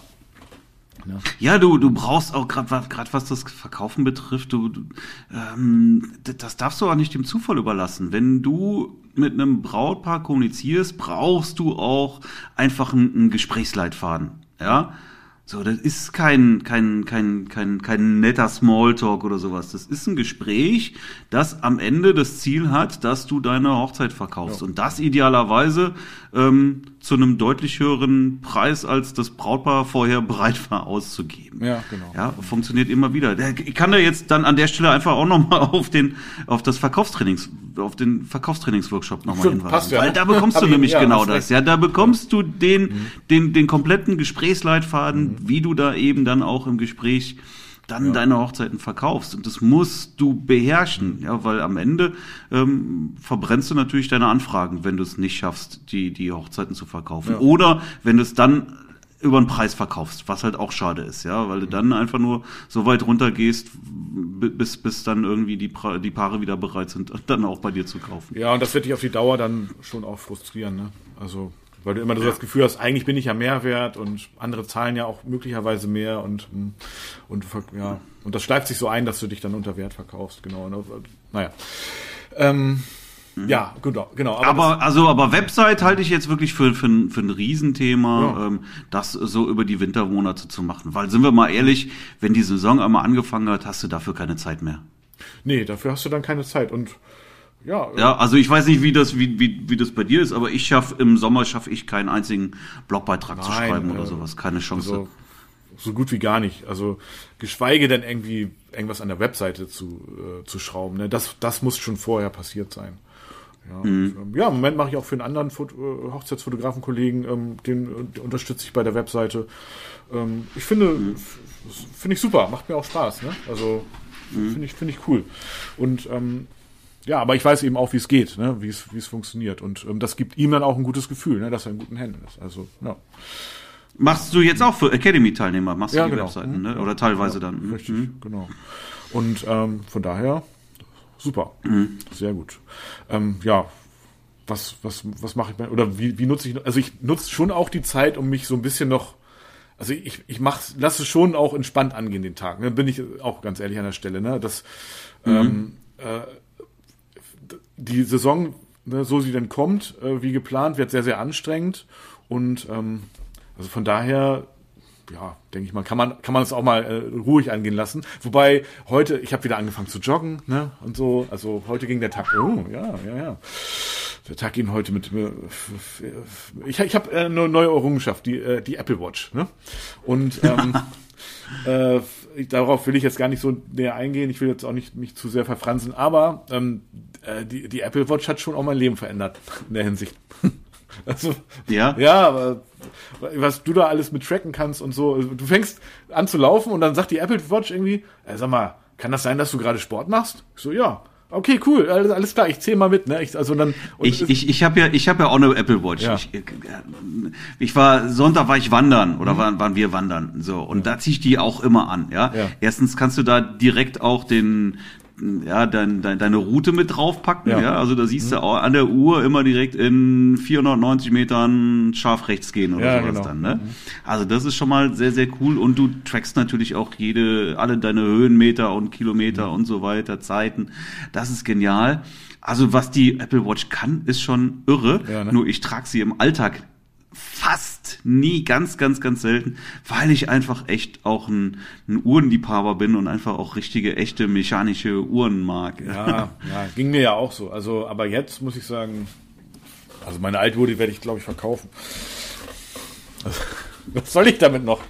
Ja, du, du brauchst auch gerade was, das Verkaufen betrifft, du, du ähm, das darfst du auch nicht dem Zufall überlassen. Wenn du mit einem Brautpaar kommunizierst, brauchst du auch einfach einen, einen Gesprächsleitfaden. Ja, so das ist kein kein kein kein kein netter Smalltalk oder sowas. Das ist ein Gespräch, das am Ende das Ziel hat, dass du deine Hochzeit verkaufst und das idealerweise ähm, zu einem deutlich höheren Preis, als das Brautpaar vorher bereit war auszugeben. Ja, genau. Ja, funktioniert immer wieder. Der- Ich kann da jetzt dann an der Stelle einfach auch nochmal auf den, auf das Verkaufstrainings, auf den Verkaufstrainingsworkshop nochmal hinweisen. passt ja, Weil da bekommst du ich- nämlich ja, genau das. Ja, da bekommst du den, den, den kompletten Gesprächsleitfaden, wie du da eben dann auch im Gespräch dann deine Hochzeiten verkaufst. Und das musst du beherrschen, ja, weil am Ende ähm, verbrennst du natürlich deine Anfragen, wenn du es nicht schaffst, die, die Hochzeiten zu verkaufen. Ja. Oder wenn du es dann über den Preis verkaufst, was halt auch schade ist, ja, weil du dann einfach nur so weit runtergehst, bis, bis dann irgendwie die, Pra- die Paare wieder bereit sind, dann auch bei dir zu kaufen. Ja, und das wird dich auf die Dauer dann schon auch frustrieren, ne? Also, weil du immer so das Gefühl hast, eigentlich bin ich ja mehr wert und andere zahlen ja auch möglicherweise mehr und, und ja, und das schleift sich so ein, dass du dich dann unter Wert verkaufst, genau. ne? Naja. Ähm, Ja, genau, genau. Aber, also, aber Website halte ich jetzt wirklich für, für, ein- für ein Riesenthema, Ja. ähm, das so über die Wintermonate zu machen. Weil, sind wir mal ehrlich, wenn die Saison einmal angefangen hat, hast du dafür keine Zeit mehr. nee, dafür hast du dann keine Zeit und ja, Ja, also ich weiß nicht, wie das, wie, wie, wie das bei dir ist, aber ich schaffe im Sommer schaffe ich keinen einzigen Blogbeitrag zu Nein, schreiben oder äh, sowas. Keine Chance. Also so gut wie gar nicht. Also geschweige denn irgendwie irgendwas an der Webseite zu, äh, zu schrauben. Ne? Das, das muss schon vorher passiert sein. Ja, und, ähm, ja, im Moment mache ich auch für einen anderen Fot äh, Hochzeitsfotografen-Kollegen, ähm, den, äh, den unterstütze ich bei der Webseite. Ähm, ich finde, f- finde ich super, macht mir auch Spaß. Ne? Also finde ich, finde ich cool. Und ähm, ja, aber ich weiß eben auch, wie es geht, ne? wie es, wie es funktioniert. Und ähm, das gibt ihm dann auch ein gutes Gefühl, ne? dass er in guten Händen ist. Also, ja. Machst du jetzt auch für Academy-Teilnehmer? Machst du Ja, die genau. Webseiten, Mhm. ne? Oder teilweise dann? mhm. Richtig, genau. Und ähm, von daher super. Sehr gut. Ähm, ja, was, was, was mache ich mal, oder wie, wie nutze ich, also ich nutze schon auch die Zeit, um mich so ein bisschen noch, also ich, ich mach's, lasse es schon auch entspannt angehen den Tag. Ne? Bin ich auch ganz ehrlich an der Stelle, ne? Das, ähm, äh, die Saison, ne, so sie denn kommt, äh, wie geplant, wird sehr, sehr anstrengend. Und ähm, also von daher, ja, denke ich mal, kann man kann man es auch mal äh, ruhig angehen lassen. Wobei heute, ich habe wieder angefangen zu joggen, ne? Und so, also heute ging der Tag, oh, ja, ja, ja. Der Tag ging heute mit mir. Ich, ich habe äh, eine neue Errungenschaft, die, äh, die Apple Watch, ne? Und ähm, äh, ich, darauf will ich jetzt gar nicht so näher eingehen. Ich will jetzt auch nicht mich zu sehr verfransen, aber ähm, äh, die, die Apple Watch hat schon auch mein Leben verändert in der Hinsicht. Also, Ja? ja, aber was du da alles mit tracken kannst und so. Du fängst an zu laufen und dann sagt die Apple Watch irgendwie, äh, sag mal, kann das sein, dass du gerade Sport machst? Ich so, ja. Okay, cool, alles, alles klar, ich zähle mal mit, ne? Ich, also dann, Ich, ich, ich habe ja, ich habe ja auch eine Apple Watch. Ja. Ich, ich war Sonntag war ich wandern oder waren, waren wir wandern so und da ziehe ich die auch immer an. Ja? Ja. Erstens kannst du da direkt auch den ja, dein, dein, deine Route mit draufpacken, ja. Ja. Mhm. Also da siehst du auch an der Uhr immer direkt in 490 Metern scharf rechts gehen oder Ja, sowas genau. dann, ne? Also das ist schon mal sehr, sehr cool und du trackst natürlich auch jede, alle deine Höhenmeter und Kilometer Mhm. und so weiter, Zeiten. Das ist genial. Also was die Apple Watch kann, ist schon irre. Ja, ne? Nur ich trage sie im Alltag nie, ganz, ganz, ganz selten, weil ich einfach echt auch ein, ein Uhrenliebhaber bin und einfach auch richtige, echte mechanische Uhren mag. Ja, ja, ging mir ja auch so. Also, aber jetzt muss ich sagen, also meine alte Uhr, die werde ich, glaube ich, verkaufen. Was soll ich damit noch?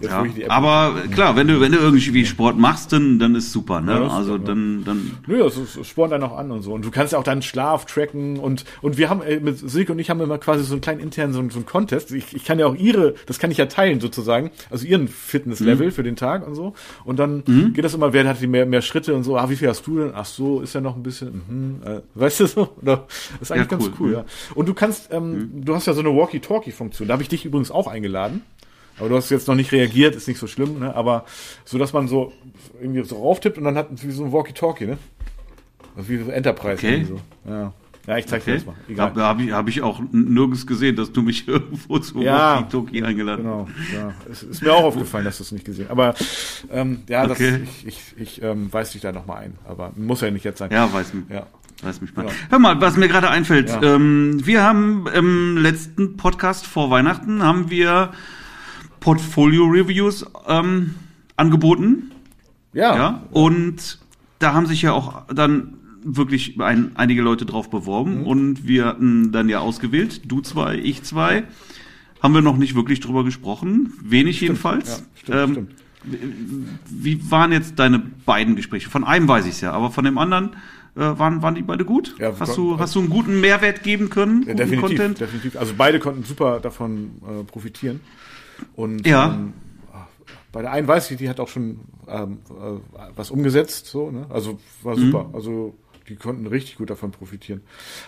Ja, aber klar, wenn du, wenn du irgendwie Sport machst, dann, dann ist super, ne? Ja, also dann, dann, Nö, das, spornt einen auch an und so. Und du kannst ja auch deinen Schlaf tracken und, und wir haben, äh, mit Silke und ich haben immer quasi so einen kleinen internen, so, einen- so einen Contest. Ich, ich kann ja auch ihre, das kann ich ja teilen sozusagen, also ihren Fitnesslevel für den Tag und so. Und dann geht das immer, wer hat die mehr, mehr Schritte und so, ah, wie viel hast du denn? Ach so, ist ja noch ein bisschen, mhm, äh, weißt du so? Oder, das ist eigentlich Ja, ganz cool. cool, ja. Und du kannst, ähm, du hast ja so eine Walkie-Talkie-Funktion, da habe ich dich übrigens auch eingeladen. Aber du hast jetzt noch nicht reagiert, ist nicht so schlimm, ne? Aber so, dass man so irgendwie so rauftippt und dann hat wie so ein Walkie-Talkie, ne? Also wie so Enterprise. Okay. irgendwie So. Ja. ja, ich zeig dir okay. das mal. Egal. Habe hab ich, hab ich auch nirgends gesehen, dass du mich irgendwo zu Ja. Walkie-Talkie eingeladen hast. Genau, ja. Es ist mir auch aufgefallen, dass du es nicht gesehen hast. Aber ähm, ja, das, Okay. ich, ich, ich ähm, weiß dich da nochmal ein. Aber muss ja nicht jetzt sein. Ja, weiß mich. Ja. Weiß mich mal. Ja. Hör mal, was mir gerade einfällt. Ja. Ähm, wir haben im letzten Podcast vor Weihnachten haben wir Portfolio-Reviews ähm, angeboten. Ja. Ja. Und da haben sich ja auch dann wirklich ein, einige Leute drauf beworben Mhm. und wir hatten dann ja ausgewählt, du zwei, ich zwei. Haben wir noch nicht wirklich drüber gesprochen, wenig jedenfalls. Ja, stimmt, Ähm, stimmt. Wie waren jetzt deine beiden Gespräche? Von einem weiß ich es ja, aber von dem anderen äh, waren, waren die beide gut? Ja, hast, du, hast du einen guten Mehrwert geben können? Ja, definitiv, Content? definitiv. Also beide konnten super davon äh, profitieren. Und Ja. ähm, bei der einen weiß ich, die hat auch schon ähm, äh, was umgesetzt, so, ne? Also war Mhm. super. Also die konnten richtig gut davon profitieren.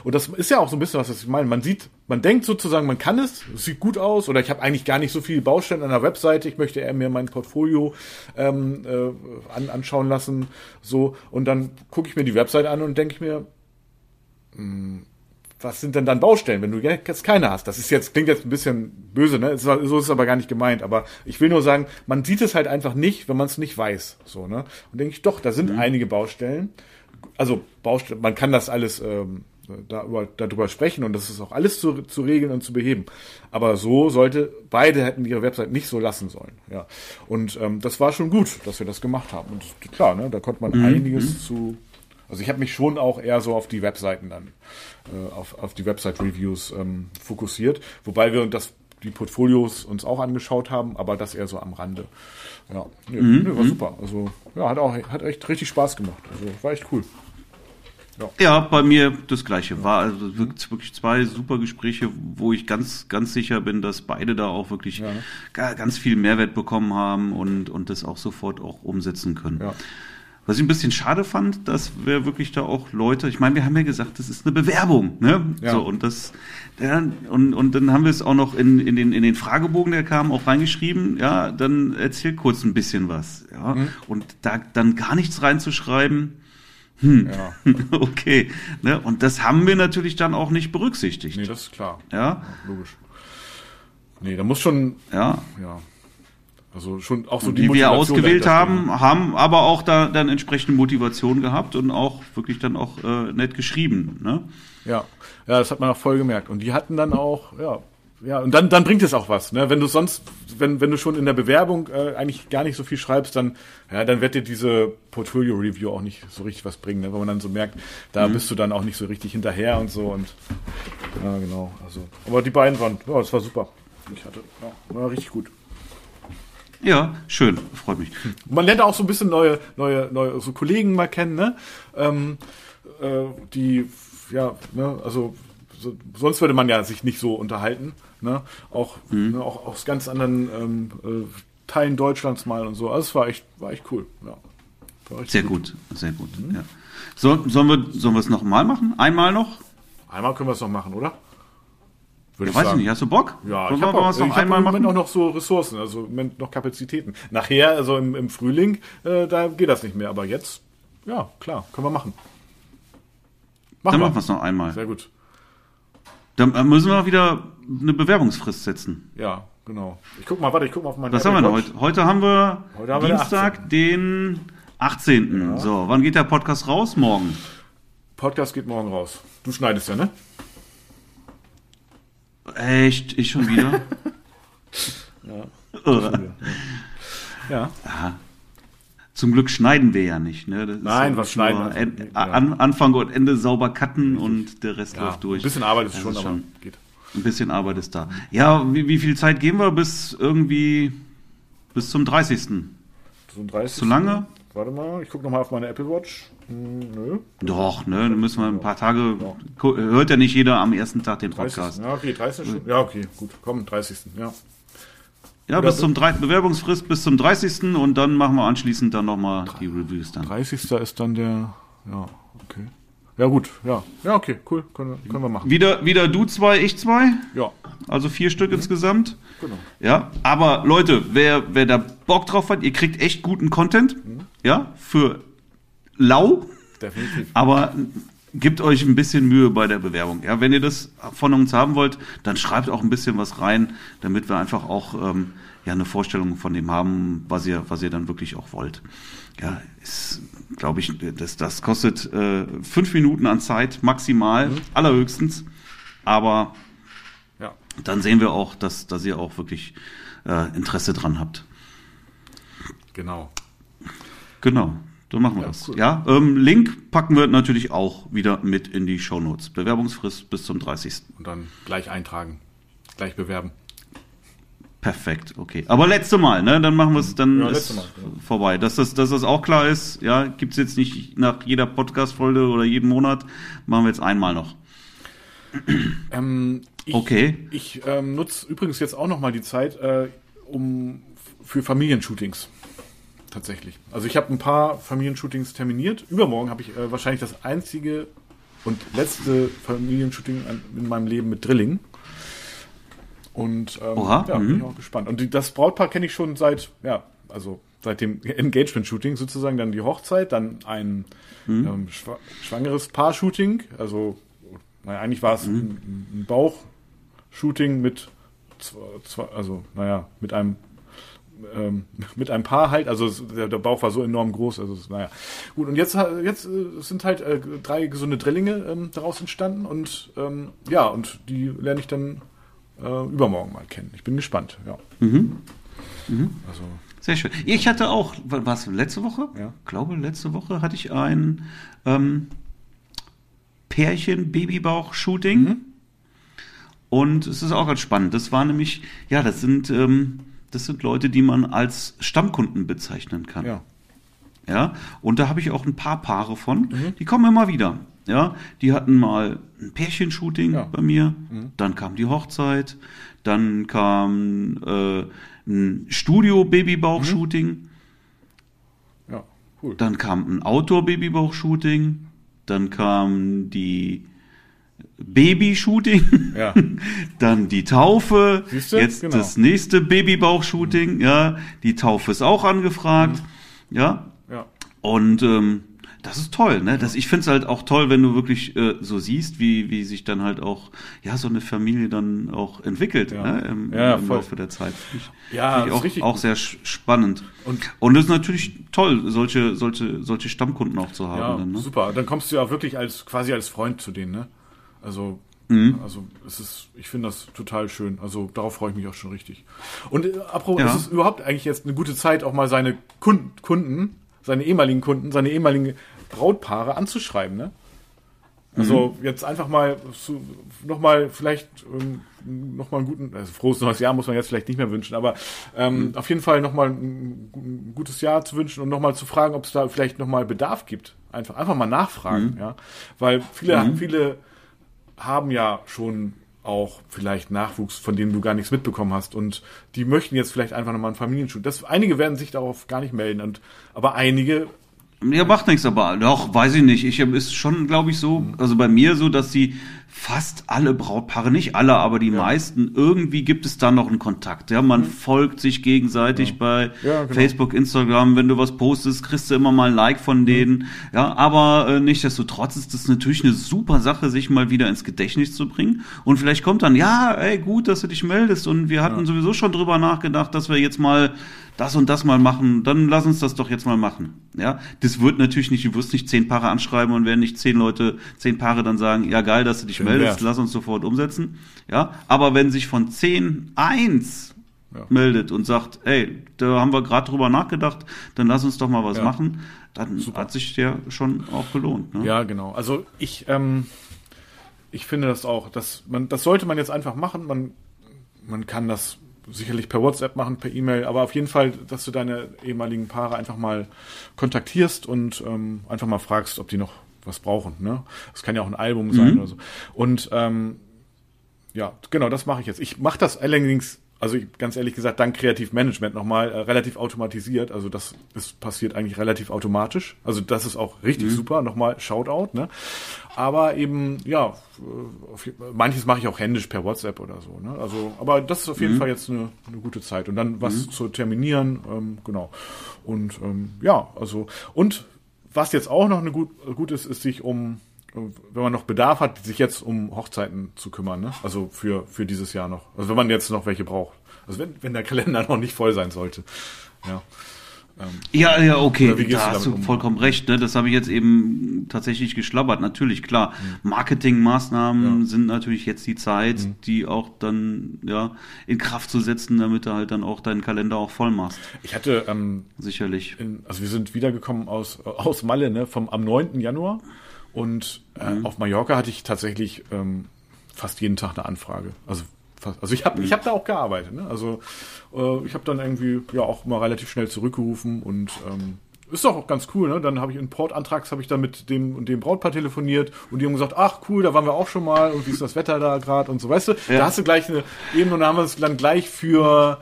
Und das ist ja auch so ein bisschen was, was ich meine. Man sieht, man denkt sozusagen, man kann es, es sieht gut aus, oder ich habe eigentlich gar nicht so viele Baustellen an der Webseite, ich möchte eher mir mein Portfolio ähm, äh, an, anschauen lassen, so, und dann gucke ich mir die Webseite an und denke ich mir, was sind denn dann Baustellen, wenn du jetzt keine hast? Das ist jetzt, klingt jetzt ein bisschen böse, ne? So ist es aber gar nicht gemeint. Aber ich will nur sagen, man sieht es halt einfach nicht, wenn man es nicht weiß. So, ne? Und denke ich, doch, da sind einige Baustellen. Also Baustellen, man kann das alles ähm, darüber, darüber sprechen und das ist auch alles zu, zu regeln und zu beheben. Aber so sollte, beide hätten ihre Website nicht so lassen sollen. Ja. Und ähm, das war schon gut, dass wir das gemacht haben. Und klar, ne, da konnte man einiges zu also ich habe mich schon auch eher so auf die Webseiten dann, auf, auf die Website-Reviews ähm, fokussiert, wobei wir das die Portfolios uns auch angeschaut haben, aber das eher so am Rande. Ja, nö, nö, war super. Also ja, hat auch hat echt richtig Spaß gemacht. Also war echt cool. Ja, bei mir das gleiche. War also wirklich zwei super Gespräche, wo ich ganz, ganz sicher bin, dass beide da auch wirklich ga- ganz viel Mehrwert bekommen haben und, und das auch sofort auch umsetzen können. Ja. Was ich ein bisschen schade fand, dass wir wirklich da auch Leute, ich meine, wir haben ja gesagt, das ist eine Bewerbung, ne? Ja. So, und das, ja, und, und dann haben wir es auch noch in, in, den, in den Fragebogen, der kam, auch reingeschrieben, ja, dann erzähl kurz ein bisschen was, ja. Mhm. Und da dann gar nichts reinzuschreiben, hm, Ja. okay, ne? Und das haben wir natürlich dann auch nicht berücksichtigt, Nee, das ist klar. ja, Logisch. Nee, da muss schon, ja. ja. Also schon auch so die, die wir ausgewählt haben, haben aber auch da dann entsprechende Motivation gehabt und auch wirklich dann auch äh, nett geschrieben. Ne? Ja, ja, das hat man auch voll gemerkt. Und die hatten dann auch, ja, ja, und dann, dann bringt es auch was. Ne? Wenn du sonst, wenn, wenn du schon in der Bewerbung äh, eigentlich gar nicht so viel schreibst, dann, ja, dann wird dir diese Portfolio-Review auch nicht so richtig was bringen, ne? weil man dann so merkt, da Mhm. bist du dann auch nicht so richtig hinterher und so und ja, genau. Also, aber die beiden waren, ja, das war super. Ich hatte, ja, war richtig gut. Ja, schön, freut mich. Man lernt auch so ein bisschen neue, neue, neue so Kollegen mal kennen, ne? Ähm, äh, die, ja, ne, also so, sonst würde man ja sich nicht so unterhalten, ne? Auch, Mhm. ne, auch aus ganz anderen ähm, äh, Teilen Deutschlands mal und so. Also es war echt, war echt cool. Ja. Echt Sehr gut, sehr gut. Ja. So, sollen wir sollen wir es noch mal machen? Einmal noch? Einmal können wir es noch machen, oder? Würde Ja, weiß ich nicht, hast du Bock? Ja, Sollen ich habe wollen ich hab einmal im Moment machen? auch noch so Ressourcen, also im Moment noch Kapazitäten. Nachher, also im, im Frühling, äh, da geht das nicht mehr, aber jetzt, ja, klar, können wir machen. Machen Dann wir. machen wir es noch einmal. Sehr gut. Dann äh, müssen wir wieder eine Bewerbungsfrist setzen. Ja, genau. Ich guck mal, warte, ich guck mal auf meine Was haben wir denn heute? Heute haben wir Heute haben wir den Dienstag, den 18. So, wann geht der Podcast raus? Morgen. Podcast geht morgen raus. Du schneidest ja, ne? Echt? Ich schon wieder? ja. Ja. Zum Glück schneiden wir ja nicht. Ne? Nein, ja was schneiden? nur Also, ja. an, Anfang und Ende sauber cutten und der Rest ja. läuft durch. Ein bisschen Arbeit ist schon, ist aber schon- geht. Ein bisschen Arbeit ist da. Ja, wie, wie viel Zeit geben wir bis irgendwie bis zum 30. So ein 30. Zu lange? Warte mal, ich guck noch mal auf meine Apple Watch. Hm, nö. Doch, ne? Dann müssen wir ein paar Tage. Gu- Hört ja nicht jeder am ersten Tag den 30. Podcast. Ja, okay, 30. Stunden. Ja, okay, gut. Komm, 30. Ja. Ja, Oder bis zum 3. Bewerbungsfrist bis zum 30. und dann machen wir anschließend dann nochmal die Reviews dann. 30. ist dann der. Ja, okay. Ja, gut, ja. Ja, okay, cool. Können, wir- können wir machen. Wieder, wieder du zwei, ich zwei. Ja, Also vier Stück insgesamt. genau. Ja, aber Leute, wer, wer da Bock drauf hat, ihr kriegt echt guten Content. Ja, für lau, Definitiv. aber gebt euch ein bisschen Mühe bei der Bewerbung. Ja, wenn ihr das von uns haben wollt, dann schreibt auch ein bisschen was rein, damit wir einfach auch ähm, ja eine Vorstellung von dem haben, was ihr, was ihr dann wirklich auch wollt. Ja, ist, glaube ich, das, das kostet äh, fünf Minuten an Zeit maximal, allerhöchstens. Aber Ja. dann sehen wir auch, dass, dass ihr auch wirklich äh, Interesse dran habt. Genau. Genau, dann machen wir Ja, das. cool. Ja, ähm, Link packen wir natürlich auch wieder mit in die Shownotes. Bewerbungsfrist bis zum 30. Und dann gleich eintragen. Gleich bewerben. Perfekt, okay. Aber letzte Mal, ne? Dann machen wir es, dann Ja, ist Mal, ja. vorbei. Dass das, dass das auch klar ist, ja, gibt's jetzt nicht nach jeder Podcast-Folge oder jeden Monat, machen wir jetzt einmal noch. Ähm, ich, Okay. Ich ähm, nutze übrigens jetzt auch noch mal die Zeit, äh, um für Familienshootings. Tatsächlich. Also ich habe ein paar Familienshootings terminiert. Übermorgen habe ich äh, wahrscheinlich das einzige und letzte Familienshooting in meinem Leben mit Drilling. Und ähm, Oha, ja, bin mhm. ich auch gespannt. Und die, das Brautpaar kenne ich schon seit, ja, also seit dem Engagement-Shooting sozusagen, dann die Hochzeit, dann ein Mhm. ähm, schwa schwangeres Paar-Shooting. Also, naja, eigentlich war es Mhm. ein, ein Bauch-Shooting mit, zwei, also, naja, mit einem ähm, mit einem Paar halt, also es- der, Bauch war so enorm groß, also es- naja. Gut, und jetzt, jetzt äh, sind halt äh, drei gesunde Drillinge ähm, daraus entstanden und ähm, ja, und die lerne ich dann äh, übermorgen mal kennen. Ich bin gespannt, ja. Mhm. Also, Sehr schön. Ich hatte auch, war es letzte Woche? Ja. Ich glaube, letzte Woche hatte ich ein ähm, Pärchen-Babybauch-Shooting. Mhm. Und es ist auch ganz spannend. Das war nämlich, ja, das sind, ähm, das sind Leute, die man als Stammkunden bezeichnen kann. ja. Ja, und da habe ich auch ein paar Paare von, die kommen immer wieder. Ja, die hatten mal ein Pärchenshooting Ja. bei mir, dann kam die Hochzeit, dann kam äh, ein Studio-Babybauch-Shooting. Ja. Cool. Dann kam ein Outdoor-Babybauch-Shooting. Dann kam die Baby-Shooting. Ja. Dann die Taufe. Jetzt Genau. das nächste Babybauch-Shooting. Ja, die Taufe ist auch angefragt. Ja, Ja. Und ähm, das ist toll, ne? Das, ich finde es halt auch toll, wenn du wirklich äh, so siehst, wie, wie sich dann halt auch ja so eine Familie dann auch entwickelt Ja. ne? im, Ja, im. Laufe der Zeit. Find ich, Ja, find ich auch, richtig auch sehr spannend. Und- Und das ist natürlich toll, solche, solche, solche Stammkunden auch zu haben. Ja, dann, ne? super. Dann kommst du ja wirklich als quasi als Freund zu denen, ne? Also, Mhm. also es ist, ich finde das total schön. Also darauf freue ich mich auch schon richtig. Und äh, apropos, Ja. es ist überhaupt eigentlich jetzt eine gute Zeit, auch mal seine Kunden, Kunden, seine ehemaligen Kunden, seine ehemaligen Brautpaare anzuschreiben, ne? Also Mhm. jetzt einfach mal zu, noch mal vielleicht ähm, noch mal einen guten, also frohes neues Jahr muss man jetzt vielleicht nicht mehr wünschen, aber ähm, Mhm. auf jeden Fall noch mal ein, ein gutes Jahr zu wünschen und noch mal zu fragen, ob es da vielleicht noch mal Bedarf gibt. Einfach einfach mal nachfragen, ja, weil viele viele haben ja schon auch vielleicht Nachwuchs, von dem du gar nichts mitbekommen hast und die möchten jetzt vielleicht einfach noch mal einen Familienschutz. Das einige werden sich darauf gar nicht melden und aber einige Ja, macht nichts, aber doch, weiß ich nicht. Ich ist schon, glaube ich, so, also bei mir so, dass sie fast alle Brautpaare, nicht alle, aber die meisten, irgendwie gibt es da noch einen Kontakt. Ja, man folgt sich gegenseitig bei Mhm. Ja, genau. Facebook, Instagram. Wenn du was postest, kriegst du immer mal ein Like Mhm. von denen. Ja, aber äh, nichtsdestotrotz ist das natürlich eine super Sache, sich mal wieder ins Gedächtnis zu bringen. Und vielleicht kommt dann, ja, ey, gut, dass du dich meldest. Und wir hatten sowieso schon drüber nachgedacht, dass wir jetzt mal das und das mal machen, dann lass uns das doch jetzt mal machen. Ja, das wird natürlich nicht, du wirst nicht zehn Paare anschreiben und werden nicht zehn Leute, zehn Paare dann sagen, ja geil, dass du dich Schön meldest, wär's. lass uns sofort umsetzen. Ja, aber wenn sich von zehn eins Ja. meldet und sagt, ey, da haben wir gerade drüber nachgedacht, dann lass uns doch mal was Ja. machen, dann hat sich der schon auch gelohnt. Ne? Ja, genau. Also ich, ähm, ich finde das auch, dass man, das sollte man jetzt einfach machen. Man, man kann das sicherlich per WhatsApp machen, per E-Mail, aber auf jeden Fall, dass du deine ehemaligen Paare einfach mal kontaktierst und ähm, einfach mal fragst, ob die noch was brauchen. Ne? Das kann ja auch ein Album sein oder so. Und ähm, ja, genau, das mache ich jetzt. Ich mache das allerdings, also ich, ganz ehrlich gesagt, dank Kreativmanagement nochmal äh, relativ automatisiert. Also das ist passiert eigentlich relativ automatisch. Also das ist auch richtig super. Nochmal Shoutout. Ne? Aber eben, ja, äh, auf, manches mache ich auch händisch per WhatsApp oder so. Ne? Also, aber das ist auf jeden Fall jetzt eine, eine gute Zeit. Und dann was zu terminieren, ähm, genau. Und ähm, ja, also und was jetzt auch noch eine gut, gut ist, ist sich um wenn man noch Bedarf hat, sich jetzt um Hochzeiten zu kümmern, ne? Also für, für dieses Jahr noch. Also wenn man jetzt noch welche braucht. Also wenn, wenn der Kalender noch nicht voll sein sollte. Ja. Ja, ja, okay, da hast du um? vollkommen recht. Ne? Das habe ich jetzt eben tatsächlich geschlabbert. Natürlich, klar. Marketingmaßnahmen Ja. sind natürlich jetzt die Zeit, die auch dann ja in Kraft zu setzen, damit du halt dann auch deinen Kalender auch voll machst. Ich hatte, ähm, Sicherlich. in, also wir sind wiedergekommen aus, aus Malle, ne? Vom, am 9. Januar. Und äh, auf Mallorca hatte ich tatsächlich ähm, fast jeden Tag eine Anfrage. Also also ich habe ich hab da auch gearbeitet. Ne? Also äh, ich habe dann irgendwie ja auch mal relativ schnell zurückgerufen und ähm, ist doch auch ganz cool, ne? Dann habe ich in Portantrags habe ich dann mit dem und dem Brautpaar telefoniert und die haben gesagt, ach cool, da waren wir auch schon mal und wie ist das Wetter da gerade und so, weißt du? Da hast du gleich eine Ebene und da haben wir es dann gleich für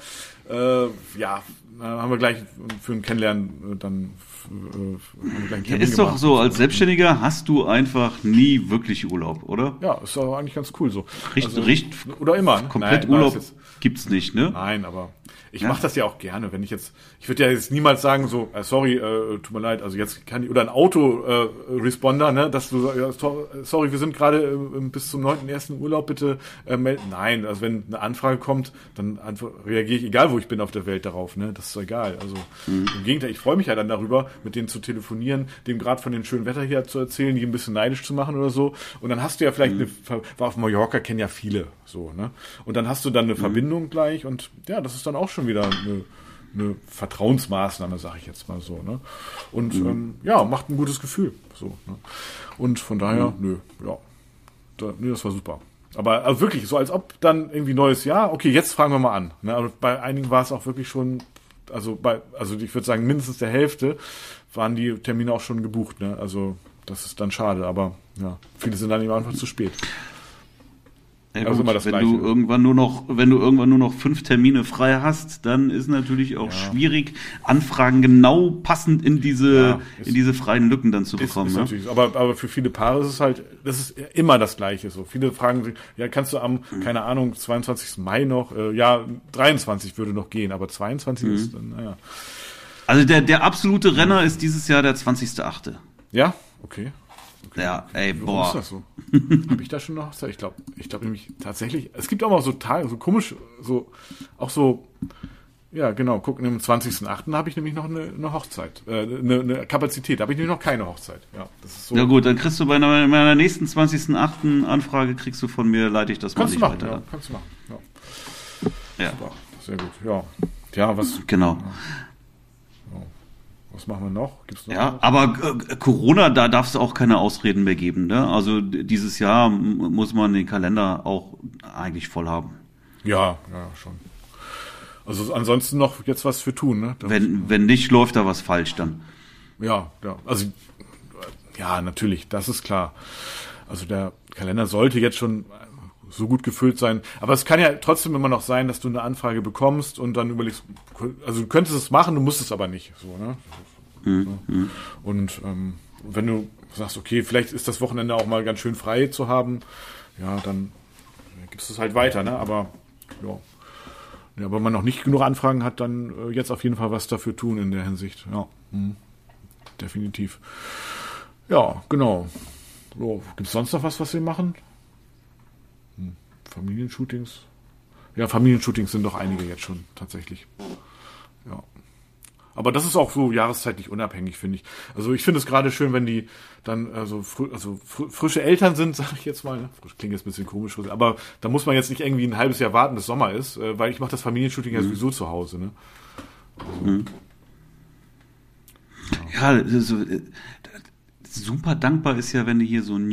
äh, ja, haben wir gleich für ein Kennenlernen äh, dann äh, einen Ja, ist doch so, als Selbstständiger hast du einfach nie wirklich Urlaub, oder? Ja, ist doch eigentlich ganz cool so. Richt, Also, richt, oder immer. komplett Nein, Urlaub das ist- gibt's nicht, ne? Nein, aber ich Ja. mache das ja auch gerne, wenn ich jetzt, ich würde ja jetzt niemals sagen so, äh, sorry, äh, tut mir leid, also jetzt kann ich, oder ein Auto-Responder, ne, dass du, ja, so- sorry, wir sind gerade äh, bis zum 9.1. Urlaub, bitte äh, melden. Nein, also wenn eine Anfrage kommt, dann reagiere ich, egal wo ich bin auf der Welt darauf, ne, das ist doch egal. Also Mhm. im Gegenteil, ich freue mich ja dann darüber, mit denen zu telefonieren, dem gerade von dem schönen Wetter hier zu erzählen, die ein bisschen neidisch zu machen oder so. Und dann hast du ja vielleicht Mhm. eine, war auf Mallorca kennen ja viele, so, ne, und dann hast du dann eine Mhm. Verbindung gleich und ja, das ist dann auch schon wieder eine, eine Vertrauensmaßnahme, sage ich jetzt mal so. Ne? Und Mhm. ähm, ja, macht ein gutes Gefühl. So, ne? Und von daher, Mhm. nö, ja, da, nee, das war super. Aber also wirklich, so als ob dann irgendwie neues Jahr, okay, jetzt fragen wir mal an. Ne? Aber bei einigen war es auch wirklich schon, also bei, also ich würde sagen, mindestens der Hälfte waren die Termine auch schon gebucht. Ne? Also das ist dann schade, aber ja, viele sind dann eben einfach zu spät. Ja, Also gut, immer das wenn Gleiche. du irgendwann nur noch, wenn du irgendwann nur noch fünf Termine frei hast, dann ist natürlich auch schwierig, Anfragen genau passend in diese, Ja, in diese freien Lücken dann zu Ist, bekommen. ist ne? natürlich, aber, aber für viele Paare ist es halt, das ist immer das Gleiche so. Viele fragen sich, ja, kannst du am, Mhm. keine Ahnung, 22. Mai noch, äh, ja, 23 würde noch gehen, aber 22 Mhm. ist dann, naja. Also der, der absolute Renner ist dieses Jahr der 20.8. Ja, okay. Okay. Ja, ey, Warum boah. ist das so? Habe ich da schon noch? Ich glaube, ich glaube nämlich tatsächlich, es gibt auch mal so Tage, so komisch, so, auch so, ja, genau, gucken, am 20.8. habe ich nämlich noch eine, eine Hochzeit, äh, eine, eine Kapazität, da habe ich nämlich noch keine Hochzeit. Ja, das ist so. Ja gut, dann kriegst du bei meiner, meiner nächsten 20.8. Anfrage, kriegst du von mir, leite ich das kannst du mal machen, nicht ja, weiter. kannst du machen. Ja. Ja. Super, sehr gut. Ja, ja was, Genau. Was machen wir noch? Gibt's noch Ja, was? aber äh, Corona, da darf es auch keine Ausreden mehr geben. Ne? Also dieses Jahr muss man den Kalender auch eigentlich voll haben. ja, ja, schon. Also ansonsten noch jetzt was für tun, ne? Wenn, wenn nicht, läuft da was falsch dann. Ja, ja, also ja, natürlich, das ist klar. Also der Kalender sollte jetzt schon so gut gefüllt sein, aber es kann ja trotzdem immer noch sein, dass du eine Anfrage bekommst und dann überlegst, also du könntest es machen, du musst es aber nicht, so, ne? So. Und ähm, wenn du sagst, okay, vielleicht ist das Wochenende auch mal ganz schön frei zu haben, ja, dann gibst du es halt weiter, ne? Aber ja. Ja, aber wenn man noch nicht genug Anfragen hat, dann äh, jetzt auf jeden Fall was dafür tun in der Hinsicht. Ja, mhm. definitiv. Ja, genau. So, Gibt es sonst noch was, was wir machen? Familienshootings? Ja, Familienshootings sind doch einige jetzt schon tatsächlich. Ja. Aber das ist auch so jahreszeitlich unabhängig, finde ich. Also ich finde es gerade schön, wenn die dann also, fr also fr frische Eltern sind, sage ich jetzt mal. Frisch klingt jetzt ein bisschen komisch, aber da muss man jetzt nicht irgendwie ein halbes Jahr warten, bis Sommer ist, äh, weil ich mache das Familienshooting ja sowieso zu Hause. Ne? Ja, so, äh, super dankbar ist ja, wenn du hier so ein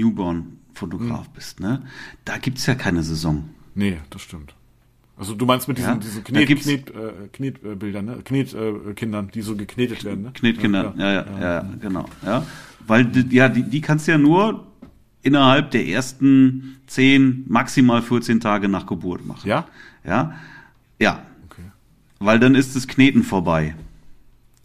Newborn-Fotograf bist. Ne? Da gibt's ja keine Saison. Nee, das stimmt. Also du meinst mit diesen, Ja, diesen Knet, Knet, äh, Knetbildern, ne? Knetkindern, äh, die so geknetet werden. Ne? Knetkinder, ja, ja, ja, ja, genau. Ja. Weil die, ja, die, die kannst du ja nur innerhalb der ersten 10, maximal 14 Tage nach Geburt machen. Ja? Ja. Ja. Okay. Weil dann ist das Kneten vorbei.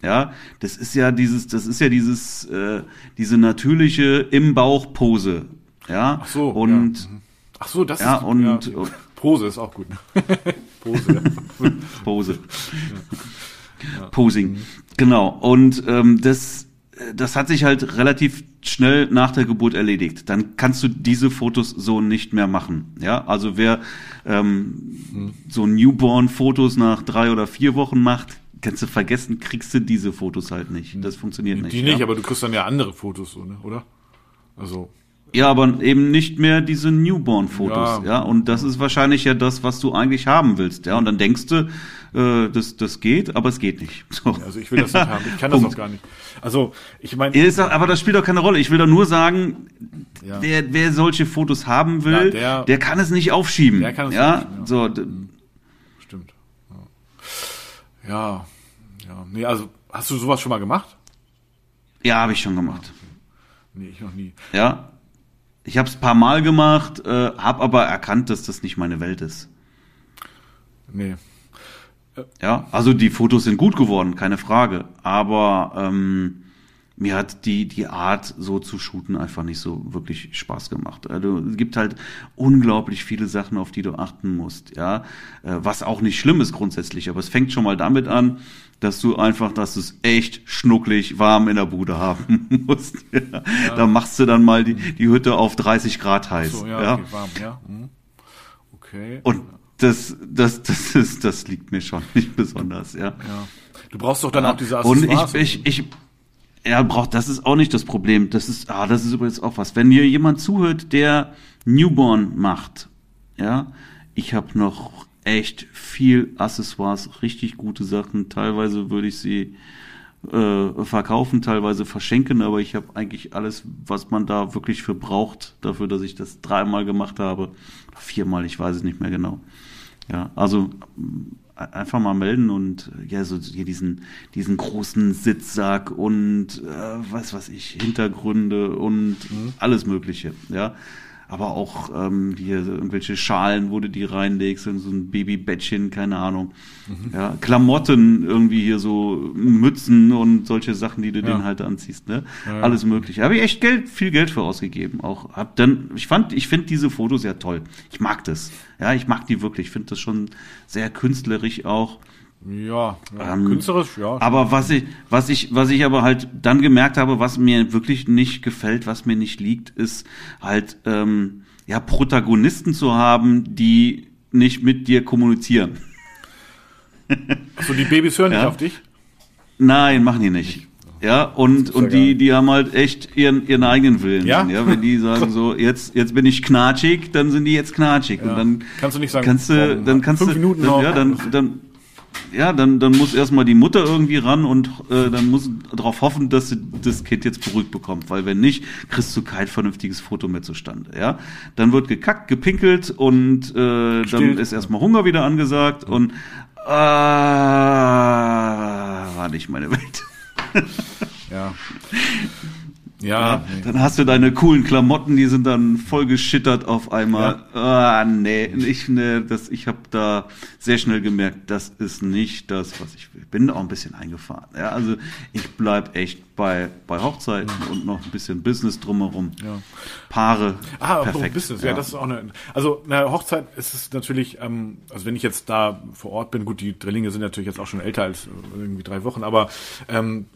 Ja, das ist ja dieses, das ist ja dieses, äh, diese natürliche im Bauch Pose. Ja. Ach so. Und ja. mhm. Ach so, das Ja, ist und- ja. Pose ist auch gut. Pose. Ja. Pose. Posing. Genau. Und ähm, das, äh, das hat sich halt relativ schnell nach der Geburt erledigt. Dann kannst du diese Fotos so nicht mehr machen. Ja, also wer ähm, so Newborn-Fotos nach drei oder vier Wochen macht, kannst du vergessen, kriegst du diese Fotos halt nicht. Das funktioniert nicht. Die nicht, ja? aber du kriegst dann ja andere Fotos, so, ne? oder? Also, Ja, aber eben nicht mehr diese Newborn-Fotos, Ja. ja. Und das ist wahrscheinlich ja das, was du eigentlich haben willst, ja. Und dann denkst du, äh, das, das geht, aber es geht nicht. So. also ich will das nicht haben. Ich kann das auch gar nicht. Also, ich meine, Ja, Aber das spielt doch keine Rolle. Ich will doch nur sagen, Ja. wer, wer solche Fotos haben will, der, der- kann es nicht aufschieben. Der kann es ja, nicht aufschieben, ja. so. d- stimmt. Ja. ja, ja. Nee, also, hast du sowas schon mal gemacht? Ja, habe ich schon gemacht. Nee, ich noch nie. Ja, ich habe es paar Mal gemacht, äh, habe aber erkannt, dass das nicht meine Welt ist. Nee. Ja, also die Fotos sind gut geworden, keine Frage. Aber ähm, mir hat die, die Art, so zu shooten, einfach nicht so wirklich Spaß gemacht. Also es gibt halt unglaublich viele Sachen, auf die du achten musst, ja. Äh, was auch nicht schlimm ist grundsätzlich, aber es fängt schon mal damit an, dass du einfach, dass du es echt schnucklig warm in der Bude haben musst. Ja. Da machst du dann mal die, die Hütte auf 30 Grad heiß. So, ja, ja. okay, warm, ja. Hm. Okay. Und das, das, das ist, das liegt mir schon nicht besonders, ja. ja. Du brauchst doch dann auch diese Und Accessoires. ich, ich, ich, er braucht, das ist auch nicht das Problem. Das ist, ah, das ist übrigens auch was. Wenn hier jemand zuhört, der Newborn macht, ja, ich habe noch echt viel Accessoires, richtig gute Sachen. Teilweise würde ich sie äh, verkaufen, teilweise verschenken, aber ich habe eigentlich alles, was man da wirklich für braucht, dafür, dass ich das dreimal gemacht habe. Viermal, ich weiß es nicht mehr genau. Ja, also m, einfach mal melden und äh, ja, so hier diesen, diesen großen Sitzsack und äh, was weiß ich, Hintergründe und alles Mögliche, ja. Aber auch ähm, hier irgendwelche Schalen, wo du die reinlegst, in so ein Babybettchen, keine Ahnung. Mhm. Ja, Klamotten, irgendwie hier so Mützen und solche Sachen, die du Ja. denen halt anziehst, ne? Ja. Alles mögliche. Habe ich echt Geld, viel Geld für ausgegeben. Auch hab dann, ich fand, ich finde diese Fotos ja toll. Ich mag das. Ja, ich mag die wirklich. Ich finde das schon sehr künstlerisch auch. Ja, ja Ähm, künstlerisch, ja. Aber was ich, was ich, was ich aber halt dann gemerkt habe, was mir wirklich nicht gefällt, was mir nicht liegt, ist halt ähm, ja Protagonisten zu haben, die nicht mit dir kommunizieren. so die Babys hören nicht Ja. auf dich. Nein, machen die nicht. Ja, und, und die, die haben halt echt ihren, ihren eigenen Willen. Ja? ja, wenn die sagen so, jetzt, jetzt bin ich knatschig, dann sind die jetzt knatschig. Ja. Und dann Kannst du nicht sagen, kannst du, dann kannst fünf du, Minuten dann, noch. ja, dann, dann, ja, dann, dann muss erstmal die Mutter irgendwie ran und äh, dann muss darauf hoffen, dass sie das Kind jetzt beruhigt bekommt, weil wenn nicht, kriegst du kein vernünftiges Foto mehr zustande. Ja, dann wird gekackt, gepinkelt und äh, dann ist erstmal Hunger wieder angesagt und äh, war nicht meine Welt. Ja. Ja. Dann hast du deine coolen Klamotten, die sind dann voll geschittert auf einmal. Ah, nee, ich, nee, das, ich habe da sehr schnell gemerkt, das ist nicht das, was ich will. Bin auch ein bisschen eingefahren. Ja, also ich bleib echt bei, bei Hochzeiten und noch ein bisschen Business drumherum. Ja. Paare. Ah, perfekt. Business, ja. das ist auch eine. Also, na, Hochzeit ist es natürlich, ähm, also wenn ich jetzt da vor Ort bin, gut, die Drillinge sind natürlich jetzt auch schon älter als irgendwie drei Wochen, aber ähm,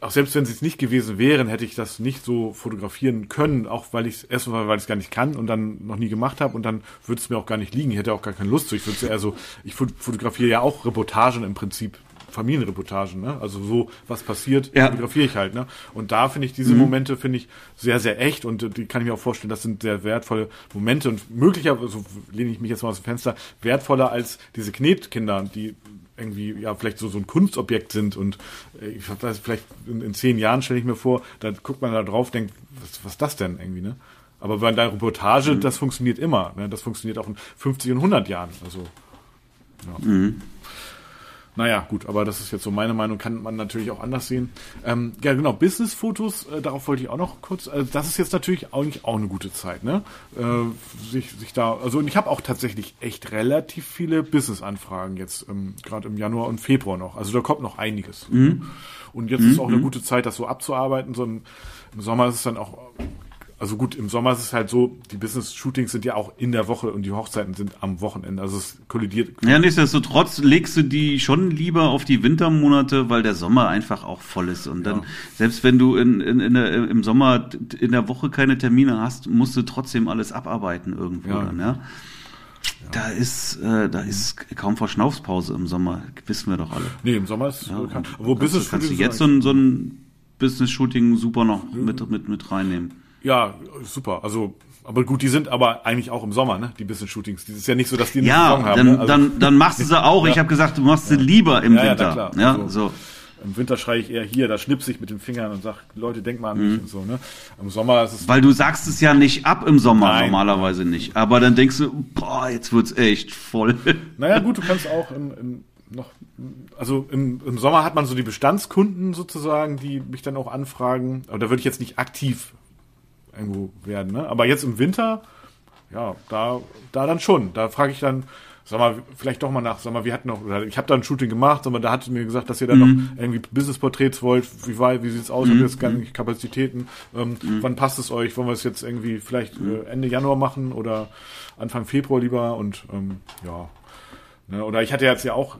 auch selbst wenn sie es nicht gewesen wären, hätte ich das nicht so fotografieren können, auch weil ich es erstmal, weil ich es gar nicht kann und dann noch nie gemacht habe und dann würde es mir auch gar nicht liegen. Ich hätte auch gar keine Lust zu. Ich würde eher so, ich fot- fotografiere ja auch Reportagen im Prinzip. Familienreportagen, ne? Also so, was passiert, Ja. fotografiere ich halt, ne? Und da finde ich diese Momente, finde ich, sehr, sehr echt und äh, die kann ich mir auch vorstellen, das sind sehr wertvolle Momente und möglicherweise, so lehne ich mich jetzt mal aus dem Fenster, wertvoller als diese Knetkinder, die irgendwie ja vielleicht so, so ein Kunstobjekt sind und äh, ich weiß, vielleicht in, in zehn Jahren stelle ich mir vor, da guckt man da drauf, denkt, was, was ist das denn irgendwie, ne? Aber bei der Reportage, das funktioniert immer, ne? Das funktioniert auch in 50 und 100 Jahren, also ja. Naja, gut, aber das ist jetzt so meine Meinung, kann man natürlich auch anders sehen. Ähm, ja, genau, Business-Fotos, äh, darauf wollte ich auch noch kurz, also das ist jetzt natürlich eigentlich auch eine gute Zeit, ne? Äh, sich, sich da, also und ich habe auch tatsächlich echt relativ viele Business-Anfragen jetzt, ähm, gerade im Januar und Februar noch. Also da kommt noch einiges. Und jetzt ist auch eine gute Zeit, das so abzuarbeiten. So im, im Sommer ist es dann auch also gut, im Sommer ist es halt so, die Business-Shootings sind ja auch in der Woche und die Hochzeiten sind am Wochenende. Also es kollidiert. Ja, nichtsdestotrotz legst du die schon lieber auf die Wintermonate, weil der Sommer einfach auch voll ist. Und dann, Ja. selbst wenn du in, in, in der, im Sommer in der Woche keine Termine hast, musst du trotzdem alles abarbeiten irgendwo Ja. dann, ja. Da ist, äh, da ist kaum Verschnaufspause im Sommer, wissen wir doch alle. Nee, im Sommer ist Ja, ja, kann, wo kannst, du- Business kannst du jetzt so ein, so ein Business-Shooting super noch mit, mit, mit reinnehmen. Ja, super. Also, aber gut, die sind aber eigentlich auch im Sommer, ne? Die Business-Shootings. Das ist ja nicht so, dass die eine Ja, Saison haben. dann, ne? Also, dann, dann machst du sie auch. Ich Ja. habe gesagt, du machst sie lieber im Ja, ja, Winter. klar. Ja, Also- so. Im Winter schreie ich eher hier, da schnipse ich mit den Fingern und sag, Leute, denk mal an Mhm. mich und so, ne? Im Sommer ist es Weil du sagst es ja nicht ab im Sommer, Nein. normalerweise nicht. Aber dann denkst du, boah, jetzt wird's echt voll. Naja, gut, du kannst auch im, im, noch, also im, im Sommer hat man so die Bestandskunden sozusagen, die mich dann auch anfragen. Aber da würde ich jetzt nicht aktiv irgendwo werden, ne? Aber jetzt im Winter, ja, da, da dann schon. Da frage ich dann, sag mal, vielleicht doch mal nach, sag mal, wir hatten noch, oder ich habe da ein Shooting gemacht, aber da hat mir gesagt, dass ihr dann noch irgendwie Business-Porträts wollt. Wie, war, wie sieht's aus? Habt ihr jetzt gar nicht Kapazitäten? Ähm, Wann passt es euch? Wollen wir es jetzt irgendwie vielleicht äh, Ende Januar machen oder Anfang Februar lieber? Und ähm, ja, Ne, oder ich hatte jetzt ja auch,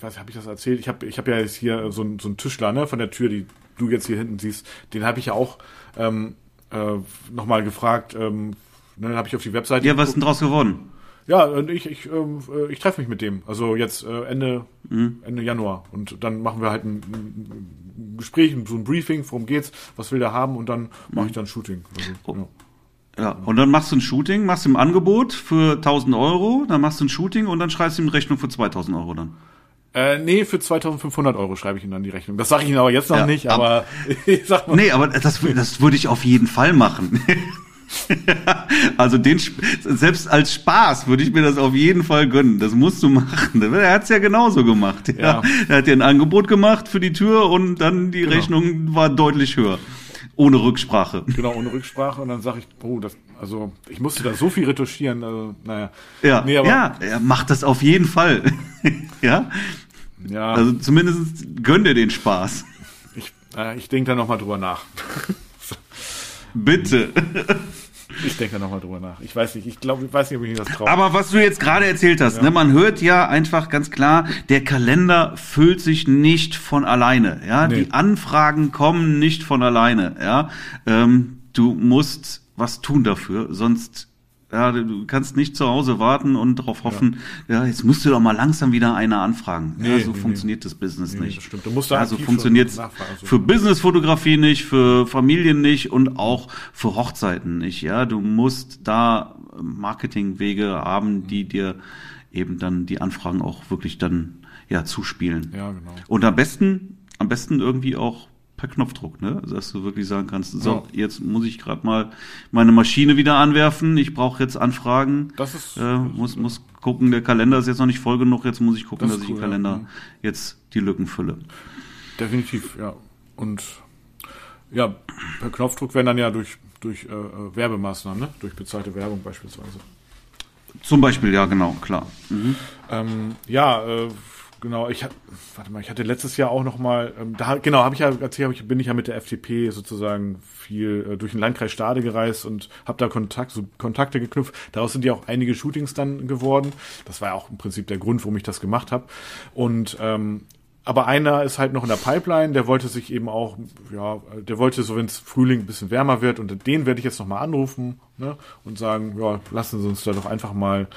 was habe ich das erzählt? Ich habe ich hab ja jetzt hier so einen so einen Tischler ne, von der Tür, die du jetzt hier hinten siehst, den habe ich ja auch ähm, äh, nochmal gefragt. Ähm, ne, dann habe ich auf die Webseite. ja, was ist denn draus geworden? Ja, und ich, ich, ähm, äh, ich treffe mich mit dem. Also jetzt äh, Ende, Ende Januar. Und dann machen wir halt ein, ein Gespräch, so ein Briefing, worum geht's, was will der haben und dann mache ich dann Shooting. Also, ja. Ja, und dann machst du ein Shooting, machst ihm ein Angebot für 1000 Euro, dann machst du ein Shooting und dann schreibst du ihm eine Rechnung für 2000 Euro dann. Äh, nee, für 2500 Euro schreibe ich ihm dann die Rechnung. Das sage ich Ihnen aber jetzt noch Ja, nicht, ab- aber ich sag mal. Nee, aber das, das würde ich auf jeden Fall machen. also den, selbst als Spaß würde ich mir das auf jeden Fall gönnen. Das musst du machen. Er hat's ja genauso gemacht. Ja. Ja. Er hat dir ein Angebot gemacht für die Tür und dann die Genau. Rechnung war deutlich höher. Ohne Rücksprache. Genau, ohne Rücksprache. Und dann sage ich, oh, das Also ich musste da so viel retuschieren. Also, naja. Ja, Nee, aber- ja, er macht das auf jeden Fall. ja, Ja, also zumindest gönnt er den Spaß. ich, äh, ich denke da nochmal drüber nach. Bitte. Ich denke da nochmal drüber nach. Ich weiß nicht, ich glaube, ich weiß nicht, ob ich das traue. Aber was du jetzt gerade erzählt hast, ne, man hört ja einfach ganz klar, der Kalender füllt sich nicht von alleine. Ja, Nee. die Anfragen kommen nicht von alleine. Ja, ähm, du musst was tun dafür, sonst ja, du kannst nicht zu Hause warten und darauf hoffen, ja. jetzt musst du doch mal langsam wieder einer anfragen. ja, Nee, so nee, funktioniert das Business Nee, nicht. das stimmt. Du musst da also funktioniert schon nachfragen, so. für Businessfotografie nicht, für Familien nicht und auch für Hochzeiten nicht. Ja, du musst da Marketingwege haben, die dir eben dann die Anfragen auch wirklich dann ja zuspielen. Ja, genau. Und am besten, am besten irgendwie auch per Knopfdruck, ne? Dass du wirklich sagen kannst, so, jetzt muss ich gerade mal meine Maschine wieder anwerfen, ich brauche jetzt Anfragen. Das ist- äh, muss, muss gucken, der Kalender ist jetzt noch nicht voll genug, jetzt muss ich gucken, Das dass ist ich im cool, ja. Kalender Mhm. jetzt die Lücken fülle. Definitiv, ja. Und ja, per Knopfdruck werden dann ja durch, durch äh, äh, Werbemaßnahmen, ne? durch bezahlte Werbung beispielsweise. Zum Beispiel, ja, genau, klar. Ähm, ja, äh, genau. Ich hab- warte mal, ich hatte letztes Jahr auch noch mal, ähm, da genau, habe ich ja erzählt, hab ich, bin ich ja mit der FDP sozusagen viel äh, durch den Landkreis Stade gereist und habe da Kontakt, so Kontakte geknüpft. Daraus sind ja auch einige Shootings dann geworden. Das war ja auch im Prinzip der Grund, warum ich das gemacht habe. Und ähm, aber einer ist halt noch in der Pipeline, der wollte sich eben auch, ja, der wollte so, wenn es Frühling ein bisschen wärmer wird, und den werde ich jetzt nochmal anrufen ne, und sagen, ja, lassen Sie uns da doch einfach mal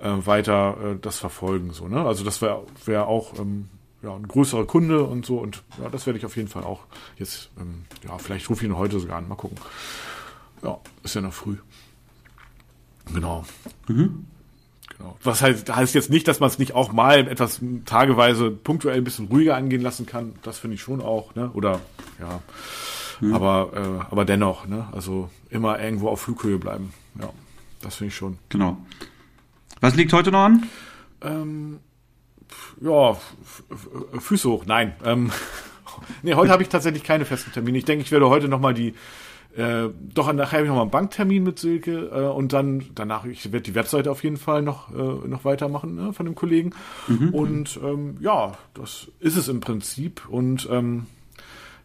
äh, weiter äh, das verfolgen. So, ne? Also das wäre wär auch ähm, ja, ein größerer Kunde und so, und ja, das werde ich auf jeden Fall auch jetzt, ähm, ja, vielleicht rufe ich ihn heute sogar an, mal gucken. Ja, ist ja noch früh. Genau. Genau. Was heißt, heißt jetzt nicht, dass man es nicht auch mal etwas tageweise punktuell ein bisschen ruhiger angehen lassen kann. Das finde ich schon auch, ne? Oder ja. Aber, äh, aber dennoch, ne? Also immer irgendwo auf Flughöhe bleiben. Ja, das finde ich schon. Genau. Was liegt heute noch an? Ähm, ja, Füße hoch. Nein. Ähm, nee, heute habe ich tatsächlich keine festen Termine. Ich denke, ich werde heute nochmal die äh, doch nachher habe ich nochmal einen Banktermin mit Silke äh, und dann danach, ich werde die Webseite auf jeden Fall noch, äh, noch weitermachen ne, von dem Kollegen. Und ähm, ja, das ist es im Prinzip. Und ähm,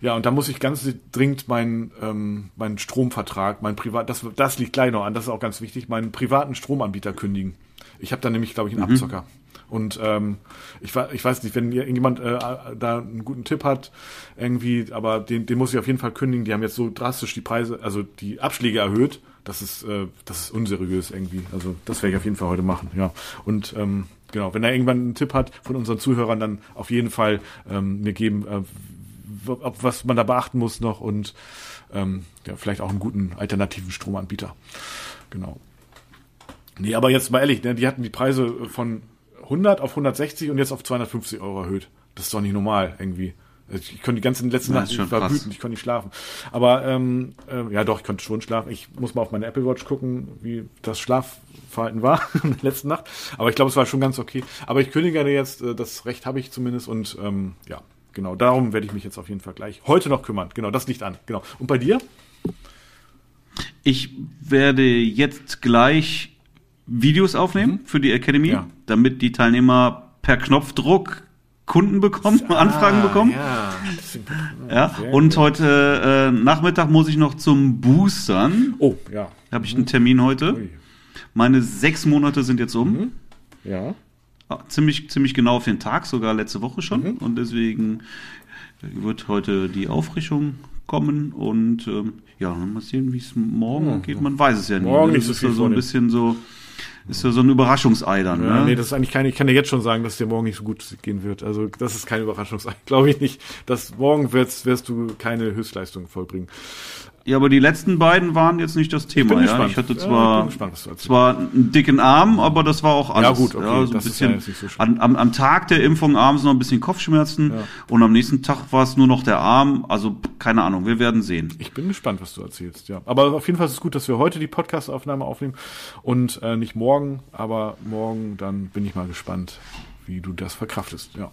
ja, und da muss ich ganz dringend meinen, ähm, meinen Stromvertrag, mein Privat, das, das liegt gleich noch an, das ist auch ganz wichtig, meinen privaten Stromanbieter kündigen. Ich habe da nämlich, glaube ich, einen Abzocker. Und ähm, ich, ich weiß nicht, wenn irgendjemand äh, da einen guten Tipp hat, irgendwie, aber den, den muss ich auf jeden Fall kündigen. Die haben jetzt so drastisch die Preise, also die Abschläge erhöht. Das ist, äh, das ist unseriös irgendwie. Also das werde ich auf jeden Fall heute machen, ja. Und ähm, genau, wenn er irgendwann einen Tipp hat von unseren Zuhörern, dann auf jeden Fall ähm, mir geben, äh, ob, was man da beachten muss noch und ähm, ja, vielleicht auch einen guten alternativen Stromanbieter. Genau. Nee, aber jetzt mal ehrlich, ne, die hatten die Preise von 100 auf 160 und jetzt auf 250 Euro erhöht. Das ist doch nicht normal irgendwie. Ich konnte die ganzen letzten Ja, Nacht, ich war krass. wütend, ich konnte nicht schlafen. Aber ähm, äh, ja doch, ich konnte schon schlafen. Ich muss mal auf meine Apple Watch gucken, wie das Schlafverhalten war in der letzten Nacht. Aber ich glaube, es war schon ganz okay. Aber ich kündige jetzt, äh, das Recht habe ich zumindest und ähm, ja, genau, darum werde ich mich jetzt auf jeden Fall gleich heute noch kümmern. Genau, das liegt an. Genau. Und bei dir? Ich werde jetzt gleich Videos aufnehmen für die Academy, Ja. damit die Teilnehmer per Knopfdruck Kunden bekommen, Anfragen bekommen. Ah, Ja. Ja. Und heute äh, Nachmittag muss ich noch zum Boostern. Oh, ja. Da habe ich einen Termin heute. Ui. Meine sechs Monate sind jetzt um. Ja. Ah, Ziemlich, ziemlich genau auf den Tag, sogar letzte Woche schon. Mhm. Und deswegen wird heute die Auffrischung kommen. Und ähm, ja, mal sehen, wie es morgen geht. Man weiß es ja. Morgen ne? nicht so ist viel ja so ein bisschen so, ist ja so ein Überraschungsei dann. Ja, ne? nee, das ist eigentlich keine, ich kann dir jetzt schon sagen, dass dir morgen nicht so gut gehen wird. Also das ist keine Überraschung, glaube ich nicht. Dass morgen wirst, wirst du keine Höchstleistung vollbringen. Ja, aber die letzten beiden waren jetzt nicht das Thema. bin ja? Ich hatte Ja, ich zwar, bin gespannt, was du erzählst. zwar einen dicken Arm, aber das war auch alles. gut, okay, so ein ja bisschen jetzt nicht so an, am, am Tag der Impfung abends noch ein bisschen Kopfschmerzen Ja. und am nächsten Tag war es nur noch der Arm. Also keine Ahnung, wir werden sehen. Ich bin gespannt, was du erzählst, ja. Aber auf jeden Fall ist es gut, dass wir heute die Podcast-Aufnahme aufnehmen und äh, nicht morgen, aber morgen dann bin ich mal gespannt, wie du das verkraftest, ja.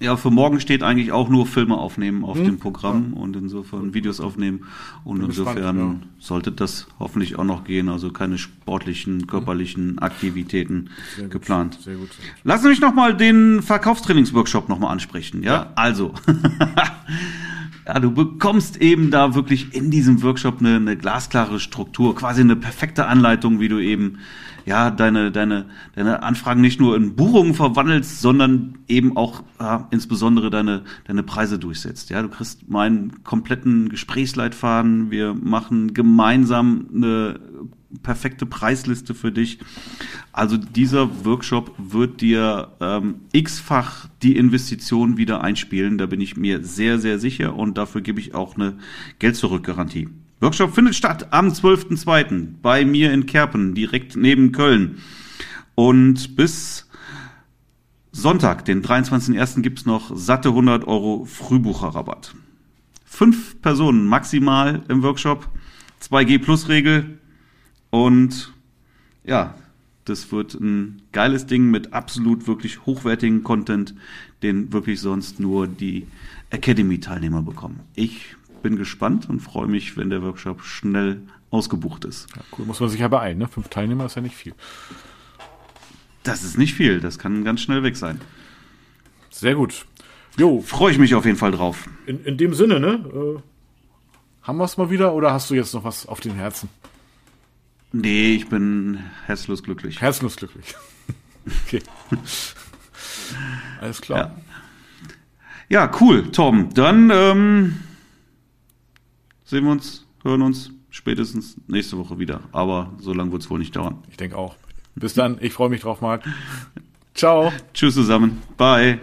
Ja, für morgen steht eigentlich auch nur Filme aufnehmen auf hm? dem Programm ja. und insofern Videos aufnehmen. Und Bin insofern gespannt, ja. sollte das hoffentlich auch noch gehen. Also keine sportlichen, körperlichen Aktivitäten sehr geplant. Gut, sehr gut, sehr gut. Lass mich nochmal den Verkaufstrainingsworkshop nochmal ansprechen. Ja, ja. also. Ja, du bekommst eben da wirklich in diesem Workshop eine, eine glasklare Struktur, quasi eine perfekte Anleitung, wie du eben ja, deine, deine, deine Anfragen nicht nur in Buchungen verwandelst, sondern eben auch ja, insbesondere deine, deine Preise durchsetzt. Ja, du kriegst meinen kompletten Gesprächsleitfaden. Wir machen gemeinsam eine perfekte Preisliste für dich. Also dieser Workshop wird dir ähm, x-fach die Investition wieder einspielen. Da bin ich mir sehr, sehr sicher und dafür gebe ich auch eine Geld-Zurück-Garantie. Workshop findet statt am 12.02. bei mir in Kerpen, direkt neben Köln. Und bis Sonntag, den 23.01. gibt's noch satte 100 Euro Frühbucherrabatt. Fünf Personen maximal im Workshop, 2G Plus Regel und ja, das wird ein geiles Ding mit absolut wirklich hochwertigen Content, den wirklich sonst nur die Academy-Teilnehmer bekommen. Ich bin gespannt und freue mich, wenn der Workshop schnell ausgebucht ist. Ja, cool, muss man sich ja beeilen, ne? Fünf Teilnehmer ist ja nicht viel. Das ist nicht viel, das kann ganz schnell weg sein. Sehr gut. Jo. Freue ich mich auf jeden Fall drauf. In, in dem Sinne, ne? Äh, haben wir es mal wieder oder hast du jetzt noch was auf den Herzen? Nee, ich bin herzlos glücklich. Herzlos glücklich. okay. Alles klar. Ja. ja, cool, Tom. Dann ähm, sehen wir uns, hören uns spätestens nächste Woche wieder. Aber so lange wird es wohl nicht dauern. Ich denke auch. Bis dann. Ich freue mich drauf, Marc. Ciao. Tschüss zusammen. Bye.